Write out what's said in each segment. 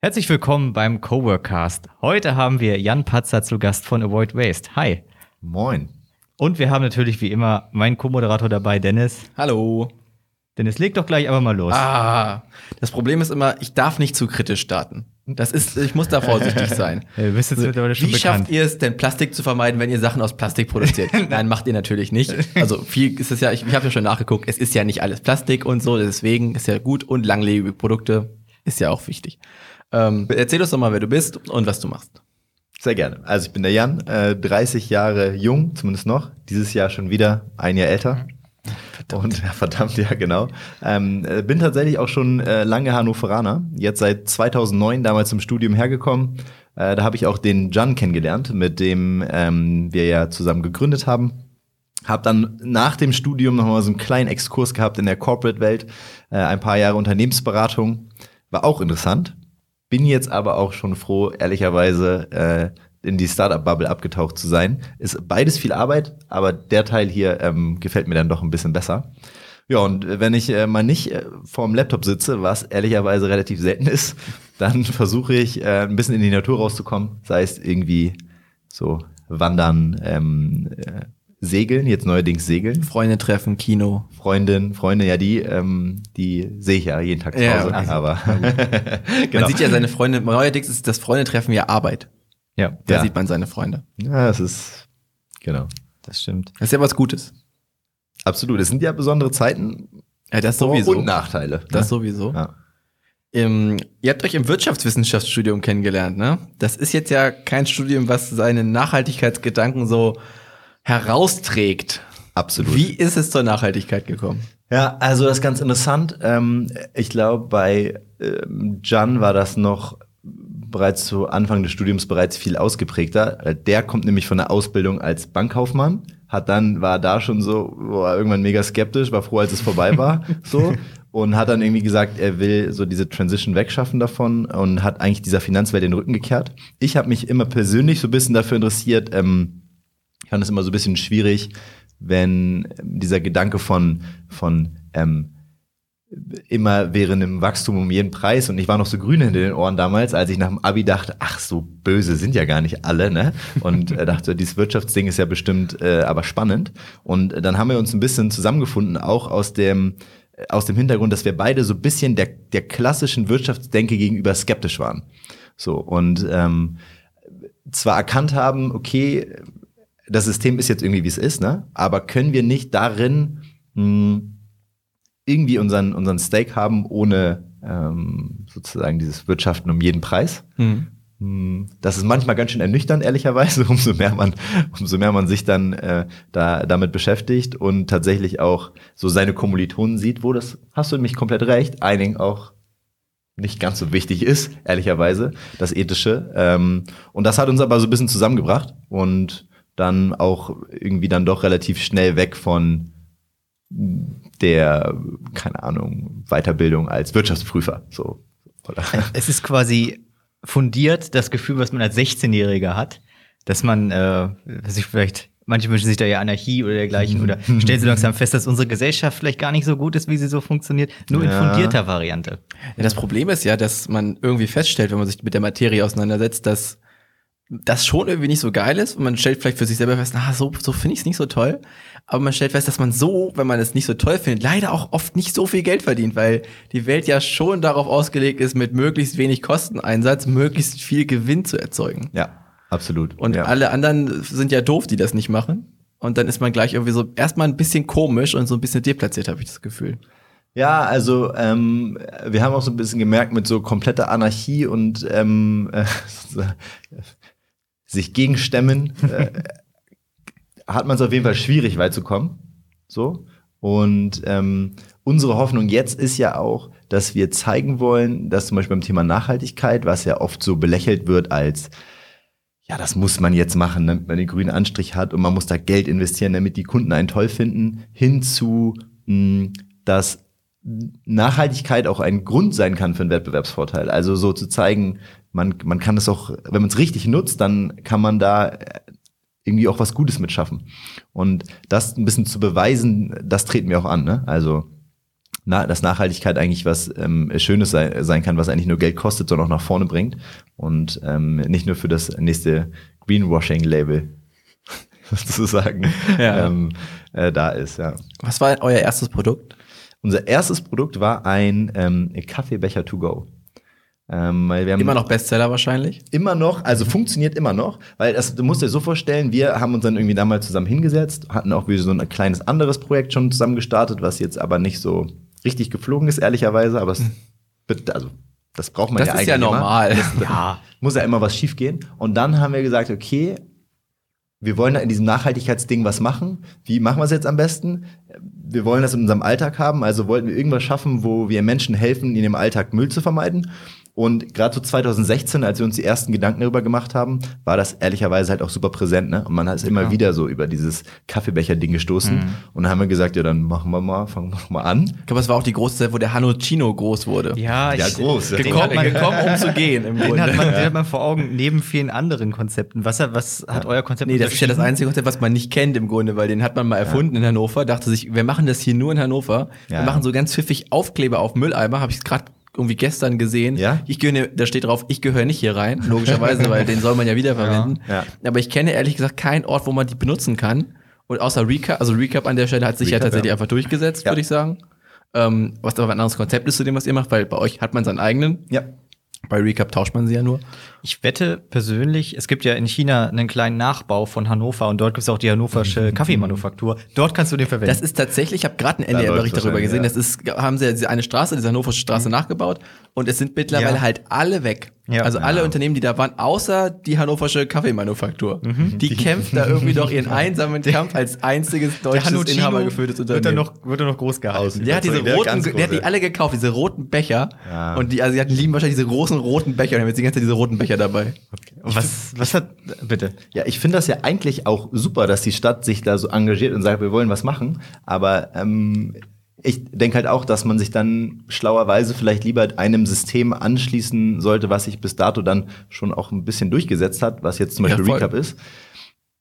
Herzlich willkommen beim Coworkcast. Heute haben wir Jan Patzer zu Gast von Avoid Waste. Hi. Moin. Und wir haben natürlich wie immer meinen Co-Moderator dabei, Dennis. Hallo. Dennis, leg doch gleich aber mal los. Ah, das Problem ist immer, ich darf nicht zu kritisch starten. Das ist, ich muss da vorsichtig sein. Ja, du bist jetzt mittlerweile schon Wie bekannt. schafft ihr es denn, Plastik zu vermeiden, wenn ihr Sachen aus Plastik produziert? Nein, macht ihr natürlich nicht. Also viel ist es ja, ich, ich habe ja schon nachgeguckt, es ist ja nicht alles Plastik und so, deswegen ist ja gut und langlebige Produkte ist ja auch wichtig. Ähm, erzähl uns doch mal, wer du bist und was du machst. Sehr gerne. Also ich bin der Jan, äh, 30 Jahre jung, zumindest noch. Dieses Jahr schon wieder ein Jahr älter. Verdammt. Und ja, verdammt, ja, genau. Ähm, äh, bin tatsächlich auch schon äh, lange Hannoveraner. Jetzt seit 2009 damals zum Studium hergekommen. Äh, da habe ich auch den Jan kennengelernt, mit dem ähm, wir ja zusammen gegründet haben. Hab dann nach dem Studium nochmal so einen kleinen Exkurs gehabt in der Corporate-Welt. Äh, ein paar Jahre Unternehmensberatung. War auch interessant. Bin jetzt aber auch schon froh, ehrlicherweise, äh, in die Startup-Bubble abgetaucht zu sein. Ist beides viel Arbeit, aber der Teil hier ähm, gefällt mir dann doch ein bisschen besser. Ja, und wenn ich äh, mal nicht äh, vorm Laptop sitze, was ehrlicherweise relativ selten ist, dann versuche ich äh, ein bisschen in die Natur rauszukommen, sei es irgendwie so Wandern, ähm, äh, Segeln, jetzt neuerdings Segeln. Freunde treffen, Kino. Freundin, Freunde, ja, die, ähm, die sehe ich ja jeden Tag zu Ja, Hause. okay. aber Man sieht ja seine Freunde, neuerdings ist das Freundetreffen ja Arbeit. Ja, Da Ja. sieht man seine Freunde. ja, das ist genau. das stimmt. Das ist ja was Gutes. Absolut. Es sind ja besondere Zeiten. Ja, das sowieso. Und Nachteile. Das ne? sowieso. Ja. Ähm, ihr habt euch im Wirtschaftswissenschaftsstudium kennengelernt, ne? Das ist jetzt ja kein Studium, was seine Nachhaltigkeitsgedanken so herausträgt. Absolut. Wie ist es zur Nachhaltigkeit gekommen? Ja, also das ist ganz interessant. Ähm, ich glaube, bei ähm, Jan war das noch bereits zu Anfang des Studiums bereits viel ausgeprägter. Äh, Der kommt nämlich von der Ausbildung als Bankkaufmann, hat dann, war da schon so, war irgendwann mega skeptisch, war froh, als es vorbei war, so. Und hat dann irgendwie gesagt, er will so diese Transition wegschaffen davon und hat eigentlich dieser Finanzwelt den Rücken gekehrt. Ich habe mich immer persönlich so ein bisschen dafür interessiert, ähm, ich fand es immer so ein bisschen schwierig, wenn dieser Gedanke von, von ähm, immer während im Wachstum um jeden Preis und ich war noch so grün hinter den Ohren damals, als ich nach dem Abi dachte, ach, so böse sind ja gar nicht alle, ne? Und äh, dachte, dieses Wirtschaftsding ist ja bestimmt äh, aber spannend. Und äh, dann haben wir uns ein bisschen zusammengefunden, auch aus dem äh, aus dem Hintergrund, dass wir beide so ein bisschen der, der klassischen Wirtschaftsdenke gegenüber skeptisch waren. So, und ähm, zwar erkannt haben, okay, das System ist jetzt irgendwie, wie es ist, ne? Aber können wir nicht darin mh, irgendwie unseren, unseren Stake haben, ohne ähm, sozusagen dieses Wirtschaften um jeden Preis? Hm, Das ist manchmal ganz schön ernüchternd, ehrlicherweise, umso mehr man, umso mehr man sich dann äh, da, damit beschäftigt und tatsächlich auch so seine Kommilitonen sieht, wo das, hast du nämlich komplett recht, einigen auch nicht ganz so wichtig ist, ehrlicherweise, das Ethische. Ähm, und das hat uns aber so ein bisschen zusammengebracht und dann auch irgendwie dann doch relativ schnell weg von der, keine Ahnung, Weiterbildung als Wirtschaftsprüfer. So. Oder? Es ist quasi fundiert das Gefühl, was man als 16-Jähriger hat, dass man äh, sich vielleicht Manche wünschen sich da ja Anarchie oder dergleichen oder stellen sie langsam fest, dass unsere Gesellschaft vielleicht gar nicht so gut ist, wie sie so funktioniert. Nur in Ja. fundierter Variante. Ja, das Problem ist ja, dass man irgendwie feststellt, wenn man sich mit der Materie auseinandersetzt, dass das schon irgendwie nicht so geil ist und man stellt vielleicht für sich selber fest, na, so, so finde ich es nicht so toll. Aber man stellt fest, dass man so, wenn man es nicht so toll findet, leider auch oft nicht so viel Geld verdient, weil die Welt ja schon darauf ausgelegt ist, mit möglichst wenig Kosteneinsatz möglichst viel Gewinn zu erzeugen. Ja, absolut. Und ja. alle anderen sind ja doof, die das nicht machen. Und dann ist man gleich irgendwie so erstmal ein bisschen komisch und so ein bisschen deplatziert, habe ich das Gefühl. Ja, also ähm, wir haben auch so ein bisschen gemerkt mit so kompletter Anarchie und ähm, äh, sich gegenstemmen, äh, hat man es auf jeden Fall schwierig, weit zu kommen. So. Und ähm, unsere Hoffnung jetzt ist ja auch, dass wir zeigen wollen, dass zum Beispiel beim Thema Nachhaltigkeit, was ja oft so belächelt wird als ja, das muss man jetzt machen, damit man den grünen Anstrich hat und man muss da Geld investieren, damit die Kunden einen toll finden, hin zu, mh, dass Nachhaltigkeit auch ein Grund sein kann für einen Wettbewerbsvorteil. Also so zu zeigen, man, man kann es auch, wenn man es richtig nutzt, dann kann man da irgendwie auch was Gutes mitschaffen. Und das ein bisschen zu beweisen, das treten wir auch an. Ne? Also na, dass Nachhaltigkeit eigentlich was ähm, Schönes sei, sein kann, was eigentlich nur Geld kostet, sondern auch nach vorne bringt. Und ähm, nicht nur für das nächste Greenwashing-Label sozusagen Ja. ähm, äh, da ist. Ja. Was war euer erstes Produkt? Unser erstes Produkt war ein ähm, Kaffeebecher to go. Ähm, weil wir haben Immer noch Bestseller wahrscheinlich. immer noch, also funktioniert immer noch, weil das, du musst dir so vorstellen, wir haben uns dann irgendwie damals zusammen hingesetzt, hatten auch wieder so ein kleines anderes Projekt schon zusammen gestartet, was jetzt aber nicht so richtig geflogen ist, ehrlicherweise, aber es, wird- also, das braucht man Das ja ist eigentlich ja immer. normal. Ja, muss ja immer was schief gehen. Und dann haben wir gesagt, okay, wir wollen da in diesem Nachhaltigkeitsding was machen. Wie machen wir es jetzt am besten? Wir wollen das in unserem Alltag haben, also wollten wir irgendwas schaffen, wo wir Menschen helfen, in ihrem Alltag Müll zu vermeiden. Und gerade so 2016, als wir uns die ersten Gedanken darüber gemacht haben, war das ehrlicherweise halt auch super präsent. Ne? Und man ist immer wieder so über dieses Kaffeebecher-Ding gestoßen. Und dann haben wir gesagt, ja, dann machen wir mal, fangen wir mal an. Ich glaube, es war auch die große Zeit, wo der Hanno Chino groß wurde. Ja, Ja, ich, groß. Den Gekommen, hat man, gekommen, um zu gehen im den Grunde. hat, man, den hat man vor Augen neben vielen anderen Konzepten. Was, hat- was hat euer Konzept Nee, das ist ja das einzige Konzept, was man nicht kennt im Grunde, weil den hat man mal erfunden in Hannover, dachte sich, wir machen das hier nur in Hannover. Ja. Wir machen so ganz pfiffig Aufkleber auf Mülleimer, habe ich gerade irgendwie gestern gesehen. Ja? Ich gehöre, da steht drauf, ich gehöre nicht hier rein, logischerweise, weil den soll man ja wiederverwenden. Ja. Aber ich kenne ehrlich gesagt keinen Ort, wo man die benutzen kann. Und außer Recap, also Recap an der Stelle hat sich ja Recap, tatsächlich ja. einfach durchgesetzt, Ja. würde ich sagen. Ähm, was aber ein anderes Konzept ist zu dem, was ihr macht, weil bei euch hat man seinen eigenen. Ja. Bei Recap tauscht man sie ja nur. Ich wette persönlich, es gibt ja in China einen kleinen Nachbau von Hannover und dort gibt es auch die hannoversche Kaffeemanufaktur. Dort kannst du den verwenden. Das ist tatsächlich, ich habe gerade einen Da NDR-Bericht darüber gesehen. wahrscheinlich, Das ist, haben sie ja eine Straße, diese Hannoversche Straße nachgebaut und es sind mittlerweile Ja. halt alle weg. Ja. also alle Ja. Unternehmen, die da waren, außer die Hannoversche Kaffeemanufaktur. Die kämpft da irgendwie doch ihren einsamen Kampf als einziges deutsches inhabergeführtes wird Unternehmen. er noch, wird er noch groß gehalten. der hat diese Der roten, der hat die alle gekauft, diese roten Becher. Ja. Und die, also die hatten lieben wahrscheinlich diese großen roten Becher und haben jetzt die ganze Zeit diese roten Becher dabei. Und was, was hat, bitte. Ja, ich finde das ja eigentlich auch super, dass die Stadt sich da so engagiert und sagt, wir wollen was machen. Aber ähm, ich denke halt auch, dass man sich dann schlauerweise vielleicht lieber einem System anschließen sollte, was sich bis dato dann schon auch ein bisschen durchgesetzt hat, was jetzt zum Ja, Beispiel voll. Recap ist.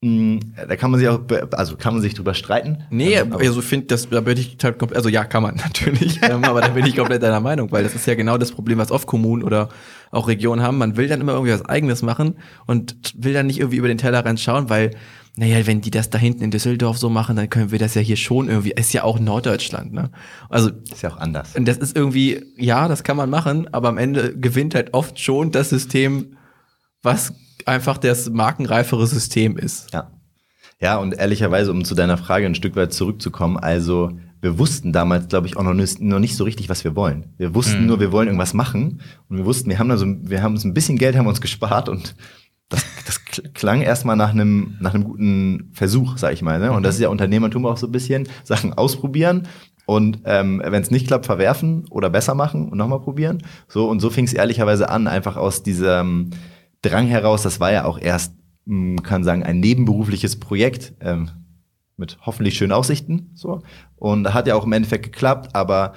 Mm, Da kann man sich auch, also kann man sich drüber streiten. Nee, Ähm, aber- also finde das, da bin ich halt komplett, also ja, kann man natürlich, ähm, aber da bin ich komplett deiner Meinung, weil das ist ja genau das Problem, was oft Kommunen oder auch Regionen haben. Man will dann immer irgendwie was Eigenes machen und will dann nicht irgendwie über den Tellerrand schauen, weil, naja, wenn die das da hinten in Düsseldorf so machen, dann können wir das ja hier schon irgendwie, ist ja auch Norddeutschland, ne? Also, ist ja auch anders. und das ist irgendwie, ja, das kann man machen, aber am Ende gewinnt halt oft schon das System, was einfach das markenreifere System ist. Ja. Ja, und ehrlicherweise, um zu deiner Frage ein Stück weit zurückzukommen, also wir wussten damals, glaube ich, auch noch nicht, noch nicht so richtig, was wir wollen. Wir wussten nur, wir wollen irgendwas machen und wir wussten, wir haben da so, wir haben uns ein bisschen Geld haben uns gespart und das, das kl- klang erstmal nach einem nach einem guten Versuch, sag ich mal. Ne? Und das ist ja Unternehmertum auch so ein bisschen Sachen ausprobieren und ähm, wenn es nicht klappt, verwerfen oder besser machen und nochmal probieren. So und so fing es ehrlicherweise an, einfach aus diesem Drang heraus. Das war ja auch erst, man kann sagen, ein nebenberufliches Projekt ähm, mit hoffentlich schönen Aussichten. So und hat ja auch im Endeffekt geklappt, aber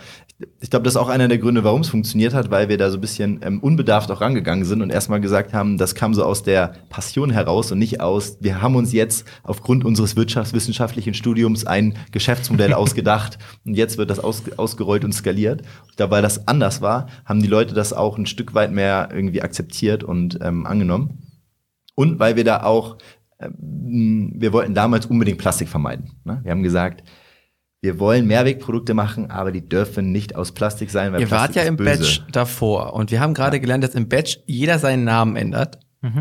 ich glaube, das ist auch einer der Gründe, warum es funktioniert hat, weil wir da so ein bisschen ähm, unbedarft auch rangegangen sind und erstmal gesagt haben, das kam so aus der Passion heraus und nicht aus, wir haben uns jetzt aufgrund unseres wirtschaftswissenschaftlichen Studiums ein Geschäftsmodell ausgedacht und jetzt wird das aus, ausgerollt und skaliert. Glaube, weil das anders war, haben die Leute das auch ein Stück weit mehr irgendwie akzeptiert und ähm, angenommen. Und weil wir da auch, ähm, wir wollten damals unbedingt Plastik vermeiden. Ne? Wir haben gesagt, wir wollen Mehrwegprodukte machen, aber die dürfen nicht aus Plastik sein, weil Ihr wart Plastik ja ist im böse. Batch davor und wir haben gerade gelernt, dass im Batch jeder seinen Namen ändert.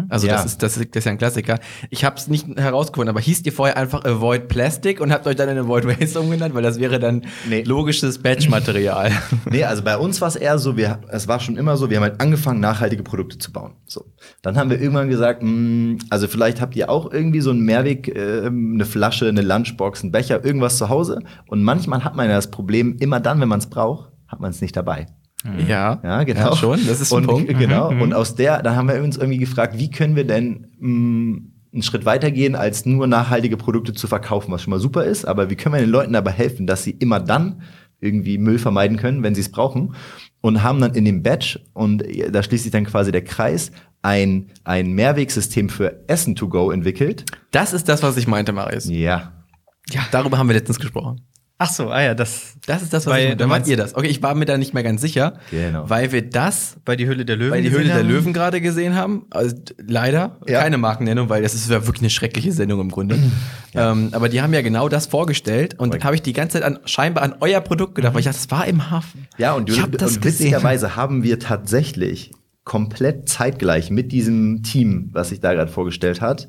Also Ja. das, ist, das, ist, das ist ja ein Klassiker. Ich habe es nicht herausgefunden, aber hießt ihr vorher einfach Avoid Plastic und habt euch dann in Avoid Waste umgenannt, weil das wäre dann Nee. logisches Batch-Material. Nee, also bei uns war es eher so, wir, es war schon immer so, wir haben halt angefangen, nachhaltige Produkte zu bauen. So. Dann haben wir irgendwann gesagt, mh, also vielleicht habt ihr auch irgendwie so einen Mehrweg, äh, eine Flasche, eine Lunchbox, einen Becher, irgendwas zu Hause. Und manchmal hat man ja das Problem, immer dann, wenn man es braucht, hat man es nicht dabei. Ja, Ja, genau. Ja, schon, das ist ein und, Punkt. Mhm. Genau. Und aus der, dann haben wir uns irgendwie gefragt, wie können wir denn mh, einen Schritt weitergehen, als nur nachhaltige Produkte zu verkaufen, was schon mal super ist. Aber wie können wir den Leuten dabei helfen, dass sie immer dann irgendwie Müll vermeiden können, wenn sie es brauchen? Und haben dann in dem Batch, und da schließt sich dann quasi der Kreis, ein, ein Mehrwegsystem für Essen to go entwickelt. Das ist das, was ich meinte, Marius. Ja. Ja. Darüber haben wir letztens gesprochen. Ach so, ah ja, das Das ist das, was Weil- ich meinte. Da du meint meinst- ihr das. Okay, ich war mir da nicht mehr ganz sicher, Genau. weil wir das bei die Höhle der Löwen. bei die Höhle der. Löwen gerade gesehen haben. Also leider Ja. keine Markennennung, weil das ist ja wirklich eine schreckliche Sendung im Grunde. ähm, aber die haben ja genau das vorgestellt und dann habe ich die ganze Zeit an, scheinbar an euer Produkt gedacht, weil ich dachte, das war im Hafen. Ja, und, ich habe das und gesehen. witzigerweise haben wir tatsächlich komplett zeitgleich mit diesem Team, was sich da gerade vorgestellt hat,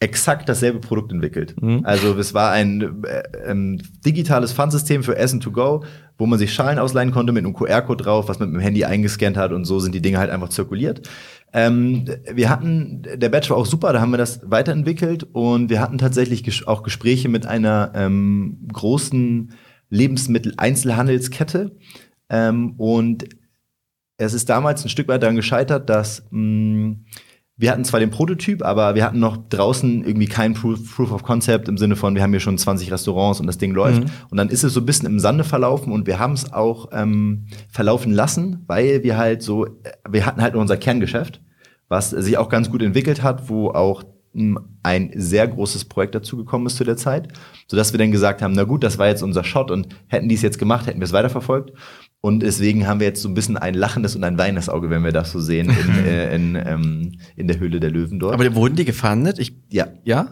exakt dasselbe Produkt entwickelt. Also es war ein äh, ähm, digitales Pfandsystem für Essen to go, wo man sich Schalen ausleihen konnte mit einem QR-Code drauf, was man mit dem Handy eingescannt hat und so sind die Dinge halt einfach zirkuliert. Ähm, wir hatten, der Batch war auch super, da haben wir das weiterentwickelt und wir hatten tatsächlich ges auch Gespräche mit einer ähm, großen Lebensmittel-Einzelhandelskette. Ähm, und es ist damals ein Stück weit daran gescheitert, dass mh, wir hatten zwar den Prototyp, aber wir hatten noch draußen irgendwie kein Proof, Proof of Concept im Sinne von, wir haben hier schon 20 Restaurants und das Ding läuft. Und dann ist es so ein bisschen im Sande verlaufen und wir haben es auch ähm, verlaufen lassen, weil wir halt so, äh, wir hatten halt nur unser Kerngeschäft, was sich auch ganz gut entwickelt hat, wo auch mh, ein sehr großes Projekt dazugekommen ist zu der Zeit, sodass wir dann gesagt haben, na gut, das war jetzt unser Shot und hätten die es jetzt gemacht, hätten wir es weiterverfolgt. Und deswegen haben wir jetzt so ein bisschen ein lachendes und ein weinendes Auge, wenn wir das so sehen in, äh, in, ähm, in der Höhle der Löwen dort. Aber wurden die gefahndet? Ich, ja. ja?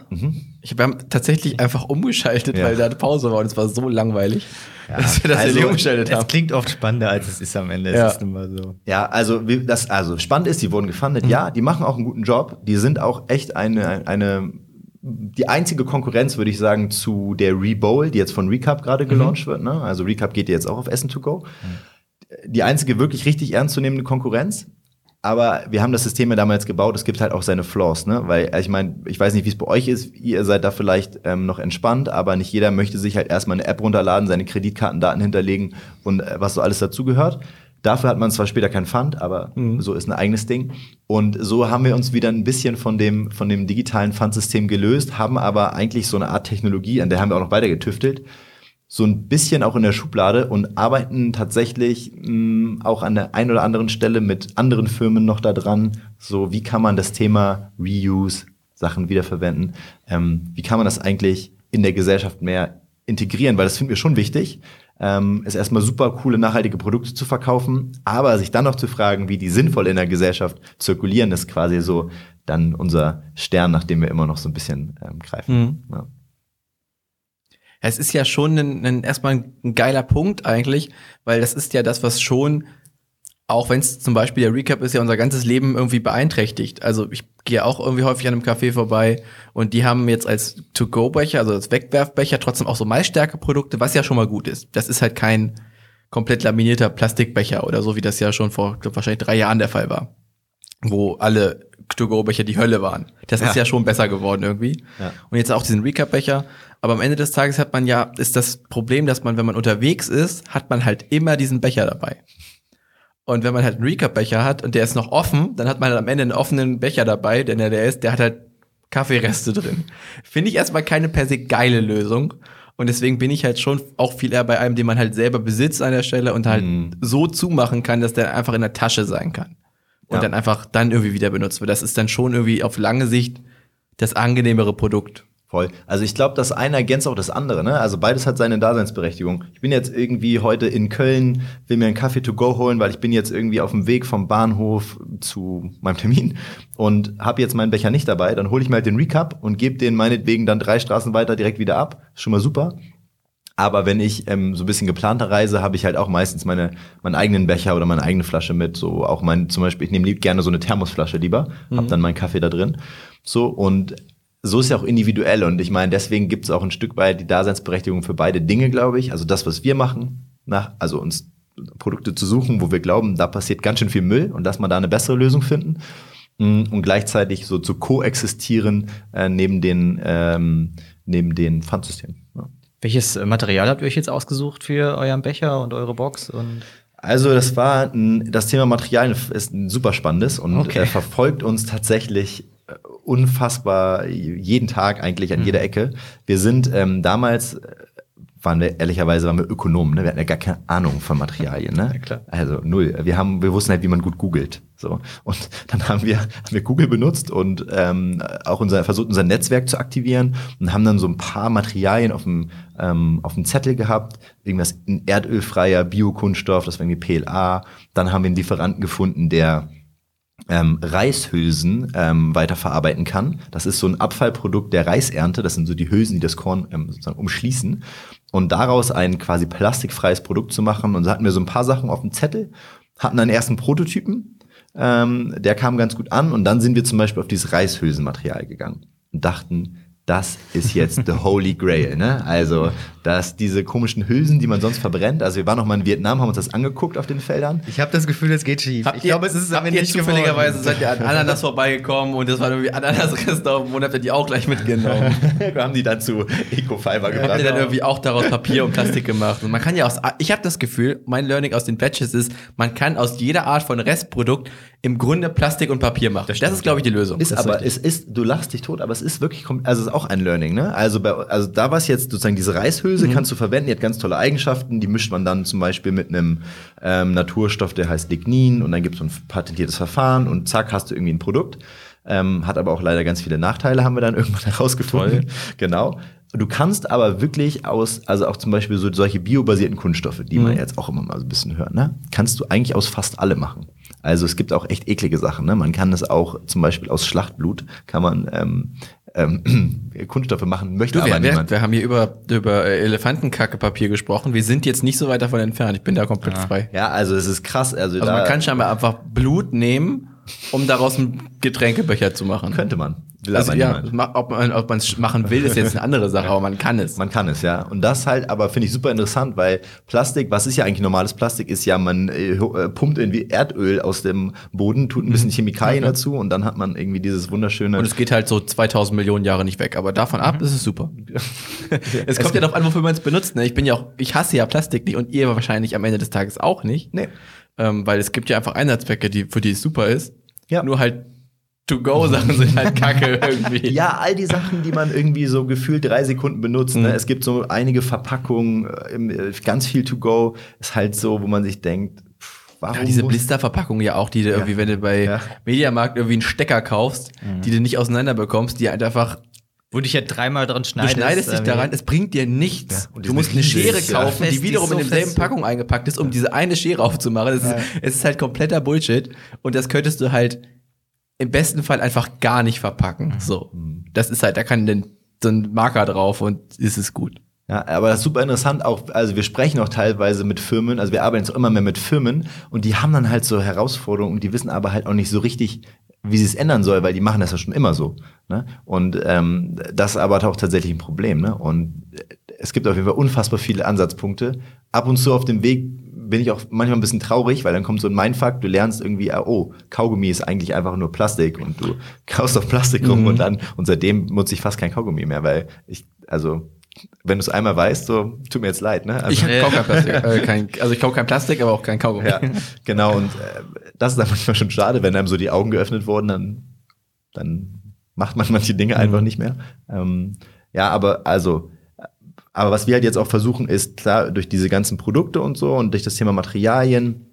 Ich, wir haben tatsächlich einfach umgeschaltet, Ja. weil da eine Pause war und es war so langweilig, dass wir das also, ja nicht umgeschaltet Es haben. klingt oft spannender, als es ist am Ende. Ja. Es ist immer so. Ja, also das, also spannend ist, die wurden gefundet. Ja, die machen auch einen guten Job. Die sind auch echt eine, eine die einzige Konkurrenz, würde ich sagen, zu der Rebowl, die jetzt von Recap gerade gelauncht wird. Ne? Also Recap geht ja jetzt auch auf Essen to go. Die einzige wirklich richtig ernstzunehmende Konkurrenz. Aber wir haben das System ja damals gebaut. Es gibt halt auch seine Flaws, ne? Weil ich meine, ich weiß nicht, wie es bei euch ist. Ihr seid da vielleicht ähm, noch entspannt, aber nicht jeder möchte sich halt erstmal eine App runterladen, seine Kreditkartendaten hinterlegen und äh, was so alles dazugehört. Dafür hat man zwar später kein Fund, aber so ist ein eigenes Ding. Und so haben wir uns wieder ein bisschen von dem, von dem digitalen Fundsystem gelöst, haben aber eigentlich so eine Art Technologie, an der haben wir auch noch weiter getüftelt, so ein bisschen auch in der Schublade und arbeiten tatsächlich mh, auch an der einen oder anderen Stelle mit anderen Firmen noch da dran. So, wie kann man das Thema Reuse, Sachen wiederverwenden, ähm, wie kann man das eigentlich in der Gesellschaft mehr integrieren? Weil das finden wir schon wichtig. Ähm, ist erstmal super coole, nachhaltige Produkte zu verkaufen, aber sich dann noch zu fragen, wie die sinnvoll in der Gesellschaft zirkulieren, ist quasi so dann unser Stern, nach dem wir immer noch so ein bisschen ähm, greifen. Ja. Es ist ja schon ein, ein, erstmal ein geiler Punkt eigentlich, weil das ist ja das, was schon, auch wenn es zum Beispiel der Recap ist, ja unser ganzes Leben irgendwie beeinträchtigt. Also ich gehe auch irgendwie häufig an einem Café vorbei und die haben jetzt als To-Go-Becher, also als Wegwerfbecher, trotzdem auch so Maisstärke-Produkte, was ja schon mal gut ist. Das ist halt kein komplett laminierter Plastikbecher oder so, wie das ja schon vor glaub, wahrscheinlich drei Jahren der Fall war. Wo alle To-Go-Becher die Hölle waren. Das ist ja schon besser geworden irgendwie. Ja. Und jetzt auch diesen Recap-Becher. Aber am Ende des Tages hat man ja, ist das Problem, dass man, wenn man unterwegs ist, hat man halt immer diesen Becher dabei. Und wenn man halt einen Recap-Becher hat und der ist noch offen, dann hat man halt am Ende einen offenen Becher dabei, denn der, der ist, der hat halt Kaffeereste drin. Finde ich erstmal keine per se geile Lösung. Und deswegen bin ich halt schon auch viel eher bei einem, den man halt selber besitzt an der Stelle und halt so zumachen kann, dass der einfach in der Tasche sein kann. Und Ja. dann einfach dann irgendwie wieder benutzt wird. Das ist dann schon irgendwie auf lange Sicht das angenehmere Produkt. Voll. Also ich glaube, das eine ergänzt auch das andere. Ne? Also beides hat seine Daseinsberechtigung. Ich bin jetzt irgendwie heute in Köln, will mir einen Kaffee to go holen, weil ich bin jetzt irgendwie auf dem Weg vom Bahnhof zu meinem Termin und habe jetzt meinen Becher nicht dabei. Dann hole ich mir halt den Recap und gebe den meinetwegen dann drei Straßen weiter direkt wieder ab. Ist schon mal super. Aber wenn ich ähm, so ein bisschen geplanter reise, habe ich halt auch meistens meine, meinen eigenen Becher oder meine eigene Flasche mit. So auch mein, zum Beispiel, ich nehme lieb gerne so eine Thermosflasche lieber, hab dann meinen Kaffee da drin. So und so ist ja auch individuell und ich meine, deswegen gibt es auch ein Stück weit die Daseinsberechtigung für beide Dinge, glaube ich. Also das, was wir machen, nach, also uns Produkte zu suchen, wo wir glauben, da passiert ganz schön viel Müll und dass man da eine bessere Lösung finden Mm, und gleichzeitig so zu koexistieren äh, neben den ähm, neben den Pfandsystemen. Ja. Welches Material habt ihr euch jetzt ausgesucht für euren Becher und eure Box? Und Also das war ein, das Thema Material ist ein super spannendes und Okay. äh, verfolgt uns tatsächlich unfassbar jeden Tag eigentlich an jeder Ecke. Wir sind ähm, damals äh, waren wir ehrlicherweise waren wir Ökonomen, ne? wir hatten ja gar keine Ahnung von Materialien, ne? Ja, klar. Also null. Wir haben, wir wussten halt, wie man gut googelt. So und dann haben wir, haben wir Google benutzt und ähm, auch unser versucht unser Netzwerk zu aktivieren und haben dann so ein paar Materialien auf dem ähm, auf dem Zettel gehabt, irgendwas ein erdölfreier Biokunststoff, das war irgendwie PLA. Dann haben wir einen Lieferanten gefunden, der ähm, Reishülsen ähm, weiterverarbeiten kann. Das ist so ein Abfallprodukt der Reisernte. Das sind so die Hülsen, die das Korn ähm, sozusagen umschließen. Und daraus ein quasi plastikfreies Produkt zu machen. Und so hatten wir so ein paar Sachen auf dem Zettel, hatten einen ersten Prototypen. Ähm, der kam ganz gut an. Und dann sind wir zum Beispiel auf dieses Reishülsenmaterial gegangen und dachten, das ist jetzt the holy grail, ne? Also, dass diese komischen Hülsen, die man sonst verbrennt, also wir waren noch mal in Vietnam, haben uns das angeguckt auf den Feldern. ich habe das Gefühl, es geht schief. Habt ihr, habt ihr zufälligerweise seid ihr an Ananas vorbeigekommen und das war irgendwie Ananas-Restaurant und habt ihr die auch gleich mitgenommen. wir haben die dann zu Ecofiber Habt gebracht. ihr dann irgendwie auch daraus Papier und Plastik gemacht? Und man kann ja aus, ich habe das Gefühl, mein Learning aus den Batches ist, man kann aus jeder Art von Restprodukt im Grunde Plastik und Papier machen. Das, ist, glaube ich, die Lösung. Ist aber, es ist, du lachst dich tot, aber es ist wirklich, also es ist auch ein Learning, ne? Also, bei, also da war es jetzt sozusagen diese Reishülse kannst du verwenden, die hat ganz tolle Eigenschaften, die mischt man dann zum Beispiel mit einem ähm, Naturstoff, der heißt Lignin und dann gibt es ein patentiertes Verfahren und zack, hast du irgendwie ein Produkt. Ähm, hat aber auch leider ganz viele Nachteile, haben wir dann irgendwann herausgefunden. Genau. Du kannst aber wirklich aus, also auch zum Beispiel so solche biobasierten Kunststoffe, die man jetzt auch immer mal so ein bisschen hört, ne? kannst du eigentlich aus fast allem machen. Also es gibt auch echt eklige Sachen. Ne? Man kann es auch zum Beispiel aus Schlachtblut, kann man ähm, ähm, Kunststoffe machen, möchte Du, aber wir, niemand. wir haben hier über, über Elefantenkackepapier gesprochen. Wir sind jetzt nicht so weit davon entfernt. Ich bin da komplett frei. Ja, also es ist krass. Also, Also man kann scheinbar einfach Blut nehmen, um daraus einen Getränkebecher zu machen. könnte man. Will Also aber ja, niemand. ob man ob es machen will, ist jetzt eine andere Sache, aber man kann es. Man kann es, ja. Und das halt, aber finde ich super interessant, weil Plastik, was ist ja eigentlich normales Plastik, ist ja, man äh, äh, pumpt irgendwie Erdöl aus dem Boden, tut ein bisschen Chemikalien dazu und dann hat man irgendwie dieses wunderschöne. Und es geht halt so 2000 Millionen Jahre nicht weg, aber davon ab ist es super. es kommt ja darauf an, wofür man es benutzt. Ne? Ich bin ja auch, ich hasse ja Plastik nicht und ihr wahrscheinlich am Ende des Tages auch nicht. nee. Ähm, weil es gibt ja einfach Einsatzzwecke, die, für die es super ist. Ja. Nur halt To-Go-Sachen sind halt kacke irgendwie. Ja, all die Sachen, die man irgendwie so gefühlt drei Sekunden benutzt. Mhm. Ne? Es gibt so einige Verpackungen, äh, äh, ganz viel to go. Ist halt so, wo man sich denkt, warum Ja, diese Blisterverpackung ja auch, die du irgendwie, wenn du bei Ja. Mediamarkt irgendwie einen Stecker kaufst, die du nicht auseinander bekommst, die halt einfach, Wo dich ja dreimal dran du schneidest. schneidest dich äh, da rein, es bringt dir nichts. Ja, und die du musst eine Schere ja. kaufen, Fest, die die wiederum ist so in derselben fest. Packung eingepackt ist, um diese eine Schere aufzumachen. Das ist, es ist halt kompletter Bullshit. Und das könntest du halt im besten Fall einfach gar nicht verpacken. So. Das ist halt, da kann denn so ein Marker drauf und ist es gut. Ja, aber das ist super interessant auch, also wir sprechen auch teilweise mit Firmen, also wir arbeiten jetzt auch immer mehr mit Firmen und die haben dann halt so Herausforderungen und die wissen aber halt auch nicht so richtig, wie sie es ändern soll, weil die machen das ja schon immer so. Ne? Und ähm, das ist aber auch tatsächlich ein Problem. Ne? Und es gibt auf jeden Fall unfassbar viele Ansatzpunkte. Ab und zu auf dem Weg bin ich auch manchmal ein bisschen traurig, weil dann kommt so ein Mindfuck, du lernst irgendwie, ah, oh, Kaugummi ist eigentlich einfach nur Plastik und du kaust auf Plastik rum und dann, und seitdem nutze ich fast kein Kaugummi mehr, weil ich, also, wenn du es einmal weißt, so, tut mir jetzt leid, ne? Also, Ich kaufe kein Plastik. Äh, kein, also ich kaufe kein Plastik, aber auch kein Kaugummi. ja, genau, und äh, das ist dann manchmal schon schade, wenn einem so die Augen geöffnet wurden, dann, dann macht man manche Dinge einfach nicht mehr. Ähm, ja, aber also, aber was wir halt jetzt auch versuchen, ist klar, durch diese ganzen Produkte und so und durch das Thema Materialien,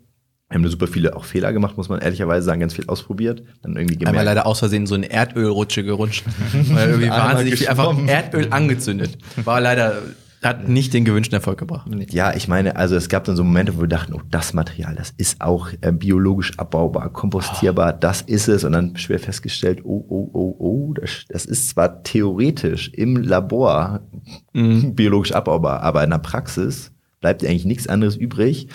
wir haben da super viele auch Fehler gemacht, muss man ehrlicherweise sagen, ganz viel ausprobiert. Dann irgendwie Einmal gemerkt, leider aus Versehen so eine Erdölrutsche gerutscht. Weil irgendwie Einmal wahnsinnig viel einfach. Erdöl angezündet. War leider, Hat nicht den gewünschten Erfolg gebracht. Ja, ich meine, also es gab dann so Momente, wo wir dachten, oh, das Material, das ist auch äh, biologisch abbaubar, kompostierbar, das ist es. Und dann schwer festgestellt, oh, oh, oh, oh, das, das ist zwar theoretisch im Labor biologisch abbaubar, aber in der Praxis bleibt eigentlich nichts anderes übrig,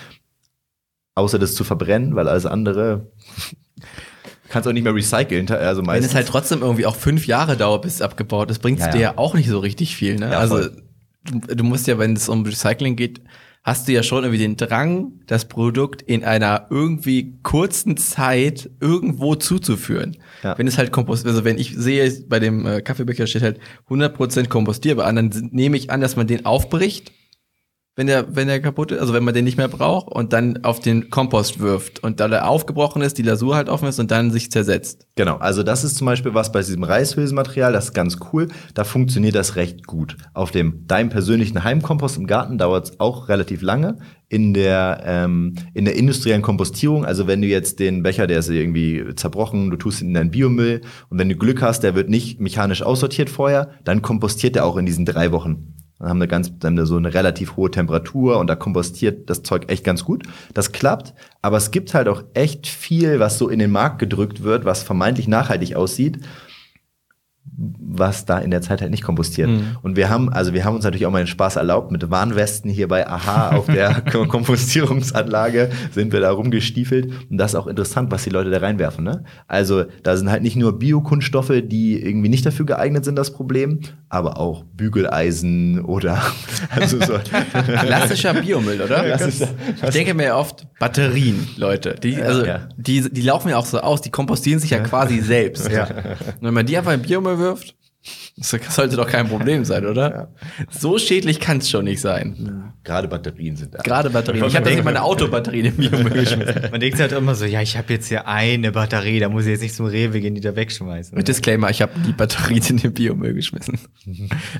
außer das zu verbrennen, weil alles andere kannst auch nicht mehr recyceln. Also Wenn meistens. es halt trotzdem irgendwie auch fünf Jahre dauert, bis es abgebaut ist, bringt es Ja, dir ja auch nicht so richtig viel. Ne? Ja, also du, du musst ja, wenn es um Recycling geht, hast du ja schon irgendwie den Drang, das Produkt in einer irgendwie kurzen Zeit irgendwo zuzuführen. Ja. Wenn es halt kompost, also wenn ich sehe, bei dem äh, Kaffeebecher steht halt 100% kompostierbar an, dann nehme ich an, dass man den aufbricht, wenn der, wenn der kaputt ist, also wenn man den nicht mehr braucht und dann auf den Kompost wirft und da der aufgebrochen ist, die Lasur halt offen ist und dann sich zersetzt. Genau, also das ist zum Beispiel was bei diesem Reishülsenmaterial, das ist ganz cool. Da funktioniert das recht gut. Auf dem deinem persönlichen Heimkompost im Garten dauert es auch relativ lange. In der, ähm, in der industriellen Kompostierung, also wenn du jetzt den Becher, der ist irgendwie zerbrochen, du tust ihn in deinen Biomüll und wenn du Glück hast, der wird nicht mechanisch aussortiert vorher, dann kompostiert er auch in diesen drei Wochen. Dann haben wir ganz, wir so eine relativ hohe Temperatur und da kompostiert das Zeug echt ganz gut. Das klappt, aber es gibt halt auch echt viel, was so in den Markt gedrückt wird, was vermeintlich nachhaltig aussieht, was da in der Zeit halt nicht kompostiert. Und wir haben, also wir haben uns natürlich auch mal den Spaß erlaubt, mit Warnwesten hier bei Aha auf der Kom- Kompostierungsanlage sind wir da rumgestiefelt. Und das ist auch interessant, was die Leute da reinwerfen. Ne? Also da sind halt nicht nur Biokunststoffe, die irgendwie nicht dafür geeignet sind, das Problem, aber auch Bügeleisen oder also so. Klassischer Biomüll, oder? Klassischer- ich denke mir oft Batterien, Leute. Die, also, Ja. die, die laufen ja auch so aus, die kompostieren sich ja quasi selbst. Ja. Und wenn man die einfach in Biomüll wirft, das sollte doch kein Problem sein, oder? So schädlich kann es schon nicht sein. Gerade Batterien sind da. Gerade Batterien. Ich habe das in meine Autobatterien im Biomüll geschmissen. Man denkt sich halt immer so, ja, ich habe jetzt hier eine Batterie, da muss ich jetzt nicht zum Rewe gehen, die da wegschmeißen. Mit Disclaimer, ich habe die Batterien in den Biomüll geschmissen.